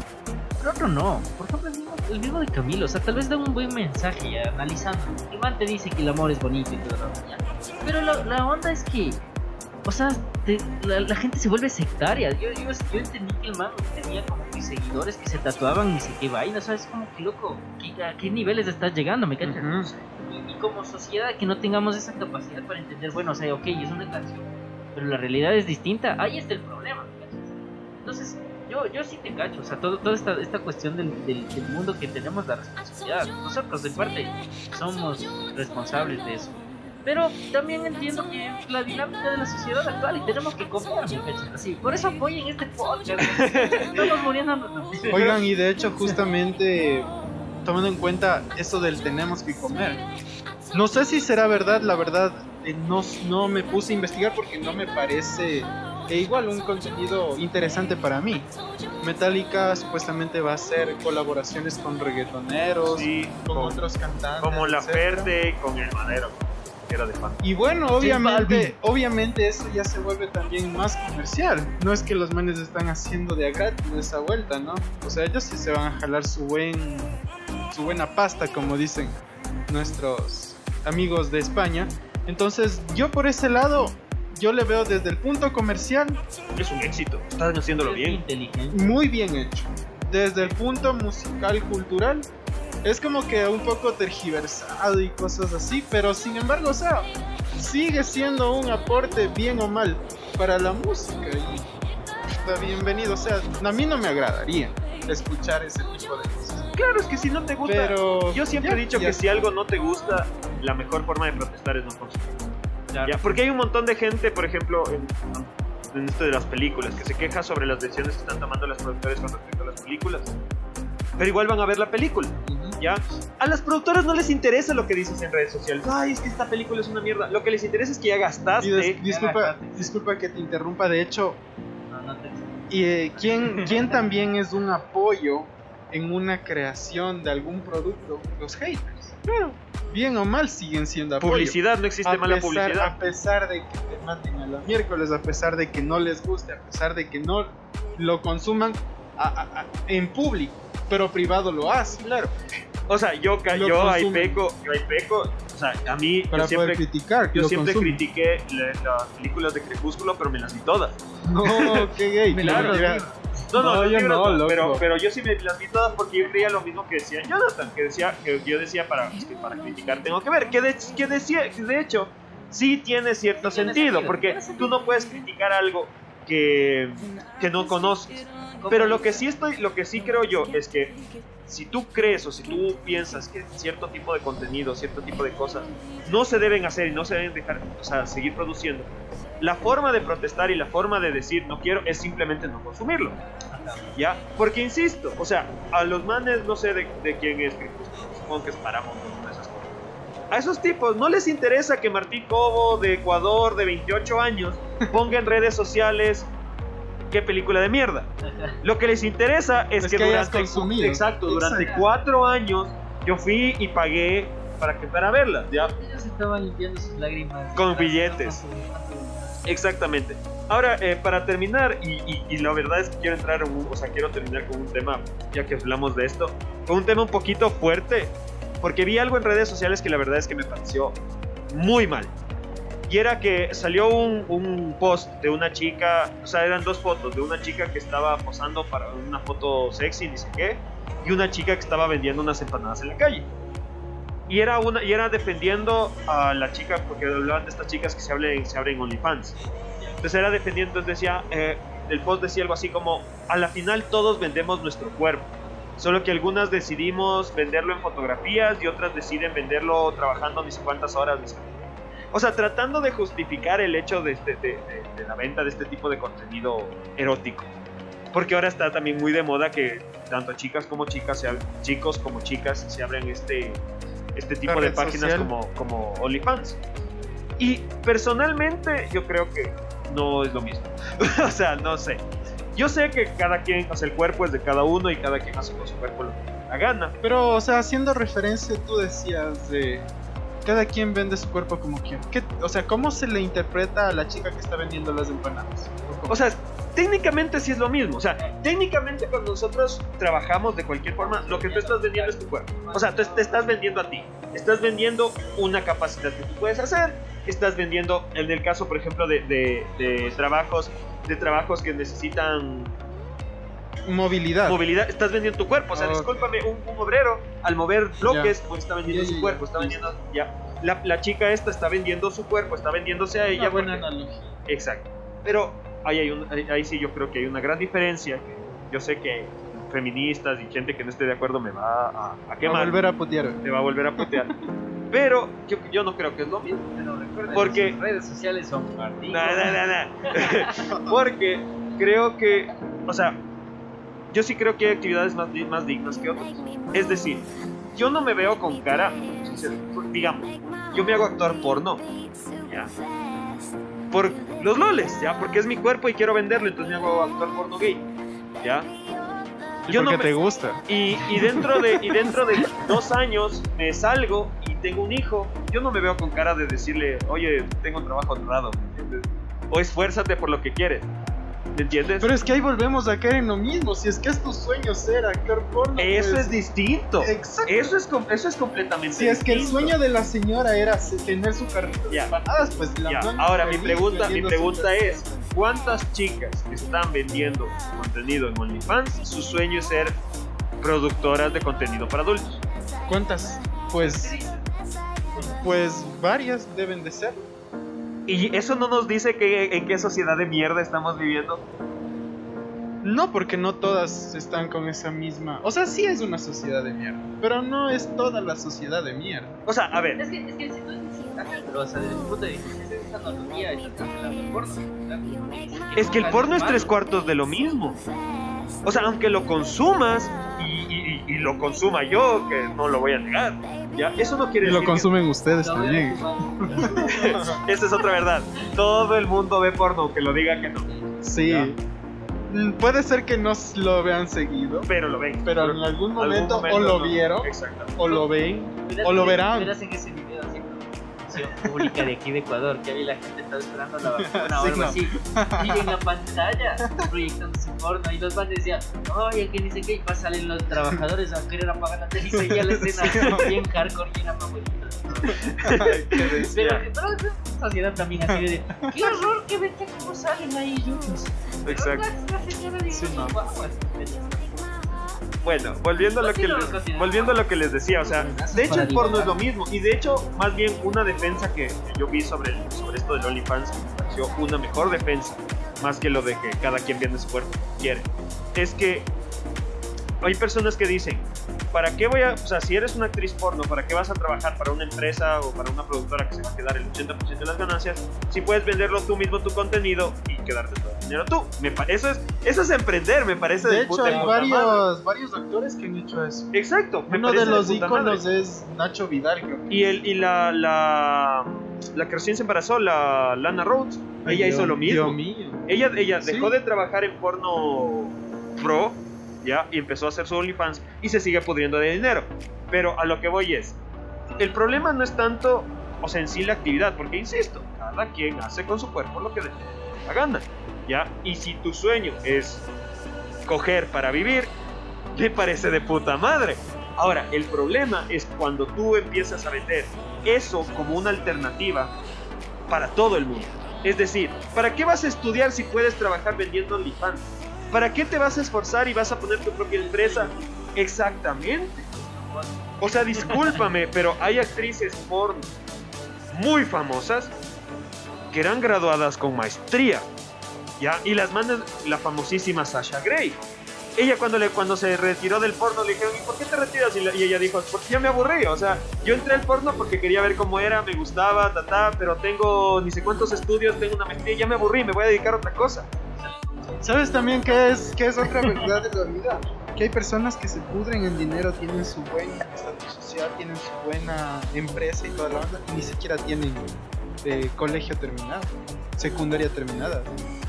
pero otro no. Por ejemplo, el mismo, el mismo de Camilo, o sea, tal vez da un buen mensaje analizando. El te dice que el amor es bonito y todo lo demás. Pero la, la onda es que, o sea, te- la, la gente se vuelve sectaria. Yo, yo, yo entendí que el man tenía como que seguidores que se tatuaban ni sé qué vaina, o sea, es como que loco, ¿qué- ¿a qué niveles estás llegando? ¿Me cachas? Y, y como sociedad que no tengamos esa capacidad para entender, bueno, o sea, ok, es una canción, pero la realidad es distinta, ahí está el problema. ¿me cachas? Entonces, yo, yo sí te cacho, o sea, todo, toda esta, esta cuestión del, del, del mundo que tenemos la responsabilidad, nosotros de parte somos responsables de eso. Pero también entiendo que es la dinámica de la sociedad actual y tenemos que confiar, ¿me cachas? Así, por eso apoyen este podcast. Estamos muriendo. Oigan, y de hecho, justamente tomando en cuenta eso del tenemos que comer. No sé si será verdad, la verdad, eh, no, no me puse a investigar porque no me parece e igual un contenido interesante para mí. Metallica supuestamente va a hacer colaboraciones con reggaetoneros, Sí, con como, otros cantantes. como la etcétera. Ferte con el madero, era de fan. Y bueno, obviamente, obviamente eso ya se vuelve también más comercial. No es que los manes están haciendo de gratis esa vuelta, ¿no? O sea, ellos sí se van a jalar su buen su buena pasta, como dicen nuestros amigos de España. Entonces, yo por ese lado yo le veo desde el punto comercial Es un éxito, están haciéndolo bien. Inteligente. muy bien hecho. Desde el punto musical cultural es como que un poco tergiversado y cosas así, pero sin embargo, o sea, sigue siendo un aporte bien o mal para la música y está bienvenido. O sea, a mí no me agradaría escuchar ese tipo de cosas. Claro, es que si no te gusta, Pero yo siempre ya, he dicho ya. que si algo no te gusta, la mejor forma de protestar es no consumir. Claro. Ya, porque hay un montón de gente, por ejemplo, en, en esto de las películas, que se queja sobre las decisiones que están tomando las productoras con respecto a las películas. Pero igual van a ver la película. ¿Ya? A las productoras no les interesa lo que dices en redes sociales. Ay, es que esta película es una mierda. Lo que les interesa es que ya gastaste. Des- disculpa, disculpa que te interrumpa, de hecho, No, no te- y eh, ¿quién, quién también es un apoyo en una creación de algún producto? Los haters. Claro. Bien o mal siguen siendo apoyo. Publicidad, no existe a mala pesar, publicidad. A pesar de que te maten a los miércoles, a pesar de que no les guste, a pesar de que no lo consuman a- a- a- en público, pero privado lo hace. Claro. O sea, yo, yo ahí peco, yo ahí peco. O sea, a mí, Para yo siempre, criticar. yo siempre critiqué la- las películas de Crepúsculo, pero me las vi todas. No, qué gay. Me claro, la mira. No, no, No, yo no, no, loco. pero, pero yo sí me las vi todas porque yo creía lo mismo que decía Jonathan, que decía que yo decía para, es que para criticar tengo que ver, que de, que decía, que de hecho sí tiene cierto Sí tiene sentido, sentido, porque tú no puedes criticar algo que, que no conoces. Pero lo que sí estoy, lo que sí creo yo es que si tú crees o si tú piensas que cierto tipo de contenido, cierto tipo de cosas no se deben hacer y no se deben dejar, o sea, seguir produciendo, la forma de protestar y la forma de decir no quiero es simplemente no consumirlo. ¿Ya? Porque insisto, o sea, a los manes no sé de, de quién es supongo que es Paramount o una de esas cosas. A esos tipos no les interesa que Martín Cobo de Ecuador de 28 años ponga en redes sociales qué película de mierda. Lo que les interesa es, Es que, que hayas durante consumido. exacto, durante Exacto. cuatro años yo fui y pagué para que para verlas, ¿ya? Ellos estaban limpiando sus lágrimas. Con billetes. Exactamente. Ahora, eh, para terminar, y, y- y la verdad es que quiero entrar, en un- o sea, quiero terminar con un tema, ya que hablamos de esto, con un tema un poquito fuerte, porque vi algo en redes sociales que la verdad es que me pareció muy mal. Y era que salió un, post de una chica, o sea, eran dos fotos, de una chica que estaba posando para una foto sexy, ni sé qué, y una chica que estaba vendiendo unas empanadas en la calle. Y era, una, y era defendiendo a la chica, porque hablaban de estas chicas que se abren, se abren OnlyFans. Entonces era defendiendo, entonces decía, eh, el post decía algo así como, a la final todos vendemos nuestro cuerpo, solo que algunas decidimos venderlo en fotografías y otras deciden venderlo trabajando ni sé cuántas horas. ni sé qué". O sea, tratando de justificar el hecho de, este- de- de- de la venta de este tipo de contenido erótico. Porque ahora está también muy de moda que tanto chicas como chicas, se chicos como chicas se abren este, este tipo de páginas social. como, como OnlyFans. Y personalmente yo creo que no es lo mismo. o sea, no sé. Yo sé que cada quien, o sea, el cuerpo es de cada uno y cada quien hace con su cuerpo lo que la gana. Pero, o sea, haciendo referencia, tú decías de cada quien vende su cuerpo como quiere. ¿Qué- o sea, ¿cómo se le interpreta a la chica que está vendiendo las empanadas? ¿O sea, técnicamente sí es lo mismo. O sea, técnicamente cuando nosotros trabajamos de cualquier forma, lo que tú estás vendiendo es tu cuerpo. O sea, tú te estás vendiendo a ti. Estás vendiendo una capacidad que tú puedes hacer. Estás vendiendo, en el caso, por ejemplo, de- de trabajos de trabajos que necesitan movilidad. movilidad, estás vendiendo tu cuerpo. O sea, Ok. discúlpame, un, un obrero al mover bloques, pues está vendiendo Ya, su ya, cuerpo, ya. está vendiendo ya. La, la chica esta está vendiendo su cuerpo, está vendiéndose a ella. Una buena porque- analogía. Exacto. Pero ahí, hay un, ahí, ahí sí yo creo que hay una gran diferencia. Yo sé que feministas y gente que no esté de acuerdo me va a, a Va quemar. a volver a putear. Me va a volver a putear. Pero yo, yo no creo que es lo mismo. Pero recuerden, Porque- sus redes sociales son partidos. No, no, no, no. Porque creo que, o sea, yo sí creo que hay actividades más, más dignas que otras. Es decir, yo no me veo con cara, digamos, yo me hago actor porno, ¿ya? Por los loles, ¿ya? Porque es mi cuerpo y quiero venderlo, entonces me hago actor porno gay, ¿ya? ¿Y Yo por no me- te gusta? y, y dentro de, y dentro de dos años me salgo y tengo un hijo, yo no me veo con cara de decirle, oye, tengo un trabajo honrado. O esfuérzate por lo que quieres, ¿me entiendes? Pero es que ahí volvemos a caer en lo mismo. Si es que es tu sueño ser actor porno. eso pues- es distinto. Exacto. Eso es, com- eso es completamente Si es que el distinto. sueño de la señora era tener su carrito de empanadas, pues la man Ahora mi pregunta, mi pregunta es, ¿cuántas chicas que están vendiendo contenido en OnlyFans, su sueño es ser productoras de contenido para adultos? ¿Cuántas? Pues. Pues varias deben de ser. Y eso no nos dice que, en qué sociedad de mierda estamos viviendo. No, porque no todas están con esa misma. O sea, sí es una sociedad de mierda. Pero no es toda la sociedad de mierda. O sea, a ver, Es que, es que si tú dices, ajá, pero o sea, desde mi punto de vista, es esa analogía, estás cancelando el porno. ¿verdad? es que el porno es tres cuartos de lo mismo. O sea, aunque lo consumas y, y- y lo consuma yo, que no lo voy a negar, ¿ya? Eso no quiere Y decir lo que- consumen ustedes también. Esa es otra verdad. Todo el mundo ve porno, aunque lo diga que no. Sí. Ya. Mm, Puede ser que no lo vean seguido, Pero lo ven. pero en algún Algún momento, o lo no. vieron Exacto. o lo ven. O lo verán. Verás en ese así, pública de aquí de Ecuador, que había la gente estaba esperando la vacuna o algo así. Y en la pantalla proyectando su porno. Y los van decían, oye, que dice que y salen los trabajadores a querer apagar la tele y seguía la escena bien hardcore, bien apabuelita. Ay, qué Pero, bestia. pero es una sociedad también así de, qué horror que ven que cómo salen ahí ellos. Exacto. La, señora dice, Sí, no. "Guaguas". Bueno, volviendo a lo que les, volviendo a lo que les decía, o sea, de hecho el porno es lo mismo. Y de hecho más bien una defensa que yo vi sobre, el- sobre esto del OnlyFans que me pareció una mejor defensa más que lo de que cada quien vende su cuerpo quiere es que hay personas que dicen ¿para qué voy a, o sea, si eres una actriz porno, ¿para qué vas a trabajar para una empresa o para una productora que se va a quedar el 80% de las ganancias si puedes venderlo tú mismo tu contenido y quedarte todo el dinero tú? Me eso es eso es emprender, me parece De de hecho, hay varios, varios actores que han hecho eso. Exacto. Uno de los íconos es Nacho Vidal, creo. Y, el, y la, la, la que recién se embarazó, la Lana Rhodes, Ay, ella hizo lo mismo. Dios mío. Ella, ella Sí. dejó de trabajar en porno pro, ¿ya? Y empezó a hacer su OnlyFans y se sigue pudriendo de dinero. Pero a lo que voy es, el problema no es tanto, o sea, en sí la actividad, porque insisto, cada quien hace con su cuerpo lo que dé la gana, ¿ya? Y si tu sueño es coger para vivir, me parece de puta madre. Ahora, el problema es cuando tú empiezas a vender eso como una alternativa para todo el mundo. Es decir, ¿para qué vas a estudiar si puedes trabajar vendiendo OnlyFans? ¿Para qué te vas a esforzar y vas a poner tu propia empresa? Exactamente. O sea, discúlpame, pero hay actrices porno muy famosas que eran graduadas con maestría. ¿Ya? Y las mandan la famosísima Sasha Grey. Ella cuando, le, cuando se retiró del porno le dijeron, ¿y por qué te retiras? Y, la- y ella dijo, porque ya me aburrí. O sea, yo entré al porno porque quería ver cómo era, me gustaba, ta, ta, pero tengo ni sé cuántos estudios, tengo una maestría, ya me aburrí, me voy a dedicar a otra cosa. ¿Sabes también qué es, qué es otra verdad de la vida? Que hay personas que se pudren en dinero, tienen su buen estatus social, tienen su buena empresa y toda la onda, y ni siquiera tienen eh, colegio terminado, secundaria terminada.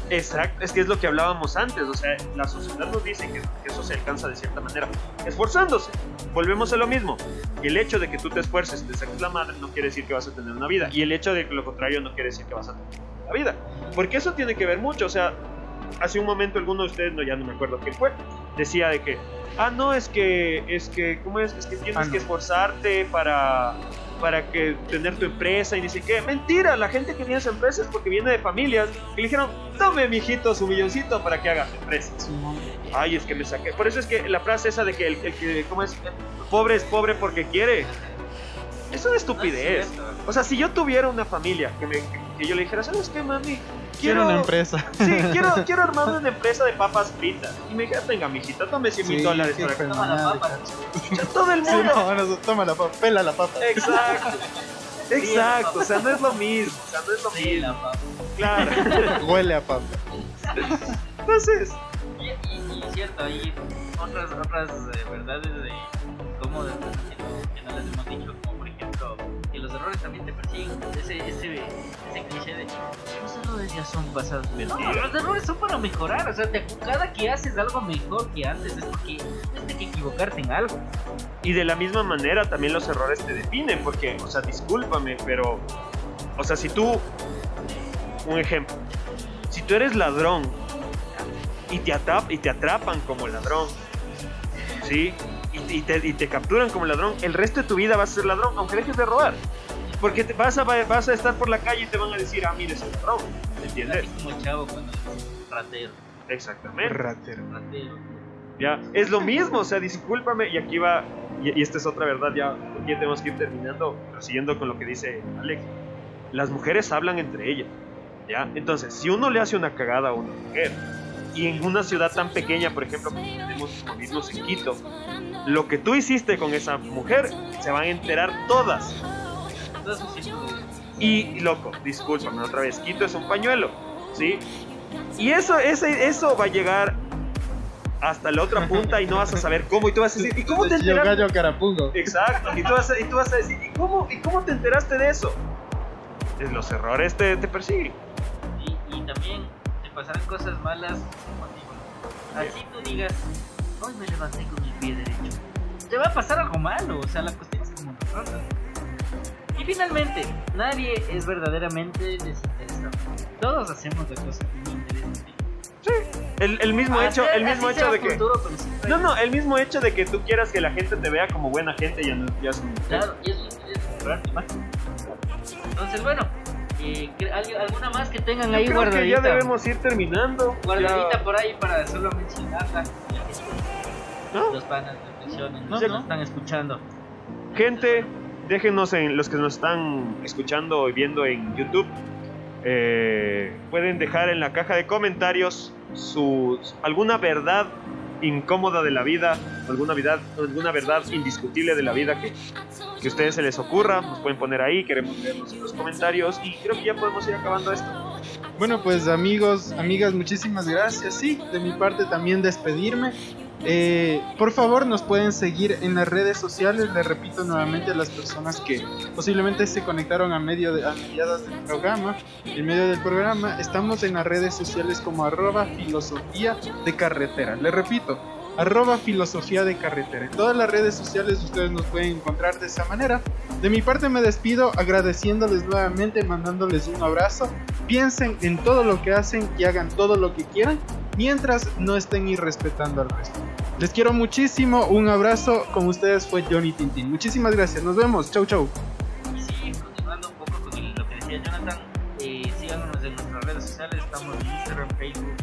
Exacto, es que es lo que hablábamos antes, o sea, la sociedad nos dice que, que eso se alcanza de cierta manera, esforzándose. Volvemos a lo mismo. El hecho de que tú te esfuerces, te saques la madre, no quiere decir que vas a tener una vida. Y el hecho de que lo contrario no quiere decir que vas a tener una vida. Porque eso tiene que ver mucho, o sea, hace un momento alguno de ustedes, no, ya no me acuerdo quién fue, decía de que, ah, no, es que, es que, ¿cómo es? Es que tienes Ah, no. que esforzarte para, para que tener tu empresa y dice que, mentira, la gente que tiene esa empresa es porque viene de familias que le dijeron, tome, mijito, su milloncito para que haga su empresa. Ay, es que me saqué. Por eso es que la frase esa de que el, el que, ¿cómo es? Pobre es pobre porque quiere. Es una estupidez. O sea, si yo tuviera una familia que, me, que, yo le dijera, ¿sabes qué, mami? Quiero una empresa. Sí, quiero, quiero armarme una empresa de papas fritas. Y me dijera, venga, mijita, tome 100 mil Sí, dólares para que... Toma la papa. Todo el Sí, mundo. no, no, toma la papa, pela la papa. Exacto. Exacto, o sea, no es lo mismo. O sea, no es lo Sí, mismo. la papa. Claro. Huele a papa. Entonces, Y, y, y cierto, hay otras, otras eh, verdades de cómo de, que, no, que no les hemos dicho, ejemplo, que los errores también te persiguen. Ese, ese, ese cliché de los errores ya son pasados. No, los errores son para mejorar. O sea, te, cada que haces algo mejor que antes es porque tienes que equivocarte en algo. Y de la misma manera también los errores te definen, porque, o sea, discúlpame, pero, o sea, si tú, un ejemplo, si tú eres ladrón y te, y te atrapan como ladrón, ¿sí? Y, te, y te capturan como ladrón, el resto de tu vida vas a ser ladrón, aunque dejes de robar. Porque te vas, a, vas a estar por la calle y te van a decir, ah, mire, es un ladrón, ¿me entiendes? Como chavo cuando dices ratero, Exactamente. Ratero. ratero. Ya, es lo mismo, o sea, discúlpame, y aquí va, y, y esta es otra verdad, ya, porque ya tenemos que ir terminando, pero siguiendo con lo que dice Alex. Las mujeres hablan entre ellas, ¿ya? Entonces, si uno le hace una cagada a una mujer, y en una ciudad tan pequeña, por ejemplo, como tenemos vivimos en Quito, lo que tú hiciste con esa mujer, se van a enterar todas. Y, loco, discúlpame otra vez, Quito es un pañuelo, ¿sí? Y eso, ese, eso va a llegar hasta la otra punta y no vas a saber cómo, y tú vas a decir, ¿y cómo te enteraste? gallo carapungo. Exacto, y tú vas a, y tú vas a decir, ¿y cómo, ¿y cómo te enteraste de eso? Los errores te, te persiguen. Y, y también te pasarán cosas malas contigo. Así tú digas, hoy me levanté con el pie derecho. Te va a pasar algo malo, o sea, la cuestión es como nosotros. Y finalmente, nadie es verdaderamente desinteresado. Todos hacemos las cosas que no interesan. El, el mismo hecho, el mismo hecho de que... Futuro, siempre- No, no, el mismo hecho de que tú quieras que la gente te vea como buena gente ya no ya es un- Claro, y eso es tu imagen. Entonces, bueno, eh, ¿cre- algo- ¿alguna más que tengan Yo ahí creo guardadita? que ya debemos ir terminando. Guardadita Ya- por ahí para solo mencionarla. ¿No? Los panas reflexionen, No, nos no. están escuchando. Gente, déjenos en los que nos están escuchando y viendo en YouTube. eh, pueden dejar en la caja de comentarios sus, alguna verdad incómoda de la vida, alguna verdad, alguna verdad indiscutible de la vida que, que a ustedes se les ocurra. Nos pueden poner ahí, queremos leerlos en los comentarios y creo que ya podemos ir acabando esto. Bueno, pues amigos, amigas, muchísimas gracias. Sí, de mi parte también despedirme. Eh, por favor, nos pueden seguir en las redes sociales. Les repito nuevamente a las personas que posiblemente se conectaron a medio de, a mediadas del programa. En medio del programa estamos en las redes sociales como arroba filosofía de carretera. Les repito, arroba filosofía de carretera. En todas las redes sociales ustedes nos pueden encontrar de esa manera. De mi parte me despido agradeciéndoles nuevamente, mandándoles un abrazo. Piensen en todo lo que hacen y hagan todo lo que quieran mientras no estén irrespetando al resto. Les quiero muchísimo, un abrazo, con ustedes fue Johnny Tintin. Muchísimas gracias, nos vemos, chau chau. Y sí, continuando un poco con lo que decía Jonathan, eh, síganos en nuestras redes sociales, estamos en Instagram, Facebook,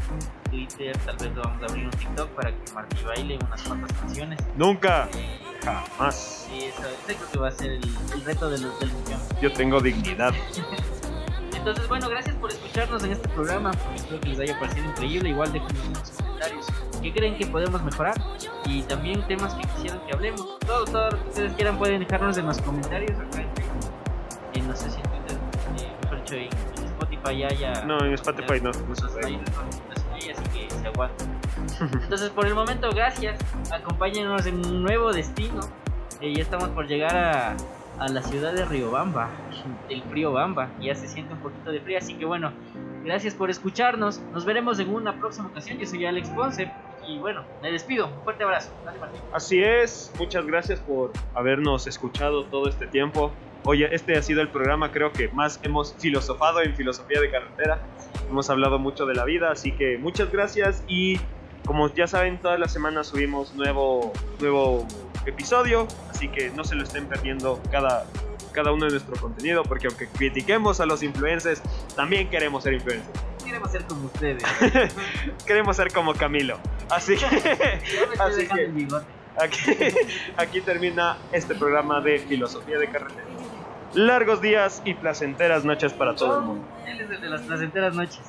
Twitter, tal vez vamos a abrir un TikTok para que Martí baile unas cuantas canciones. Nunca, Eh, jamás. sí, eso, creo que va a ser el, el reto de los del millón. Yo tengo dignidad. Entonces, bueno, gracias por escucharnos en este programa. Espero que les haya parecido increíble. Igual déjenos en los comentarios qué creen que podemos mejorar y también temas que quisieran que hablemos. Todo, todo lo que ustedes quieran pueden dejarnos en los comentarios acá en Facebook. Eh, no sé si en Twitter, eh, en, Spotify ya, ya. No, en Spotify no. no a subir, así que se aguanta. Entonces, por el momento, gracias. Acompáñenos en un nuevo destino. Eh, ya estamos por llegar a, a la ciudad de Riobamba, el frío Bamba. Ya se siente un poquito de frío, así que bueno, gracias por escucharnos. Nos veremos en una próxima ocasión. Yo soy Alex Ponce. Y bueno, me despido. Un fuerte abrazo. Dale, Martín. Así es, muchas gracias por habernos escuchado todo este tiempo. Oye, este ha sido el programa creo que más hemos filosofado en filosofía de carretera. Hemos hablado mucho de la vida, así que muchas gracias y como ya saben, todas las semanas subimos nuevo, nuevo episodio, así que no se lo estén perdiendo cada, cada uno de nuestro contenido, porque aunque critiquemos a los influencers, también queremos ser influencers. Queremos ser como ustedes. Queremos ser como Camilo. Así que... Así que-. Aquí, aquí termina este programa de filosofía de carretera. Largos días y placenteras noches para todo el mundo. Él es el de las placenteras noches.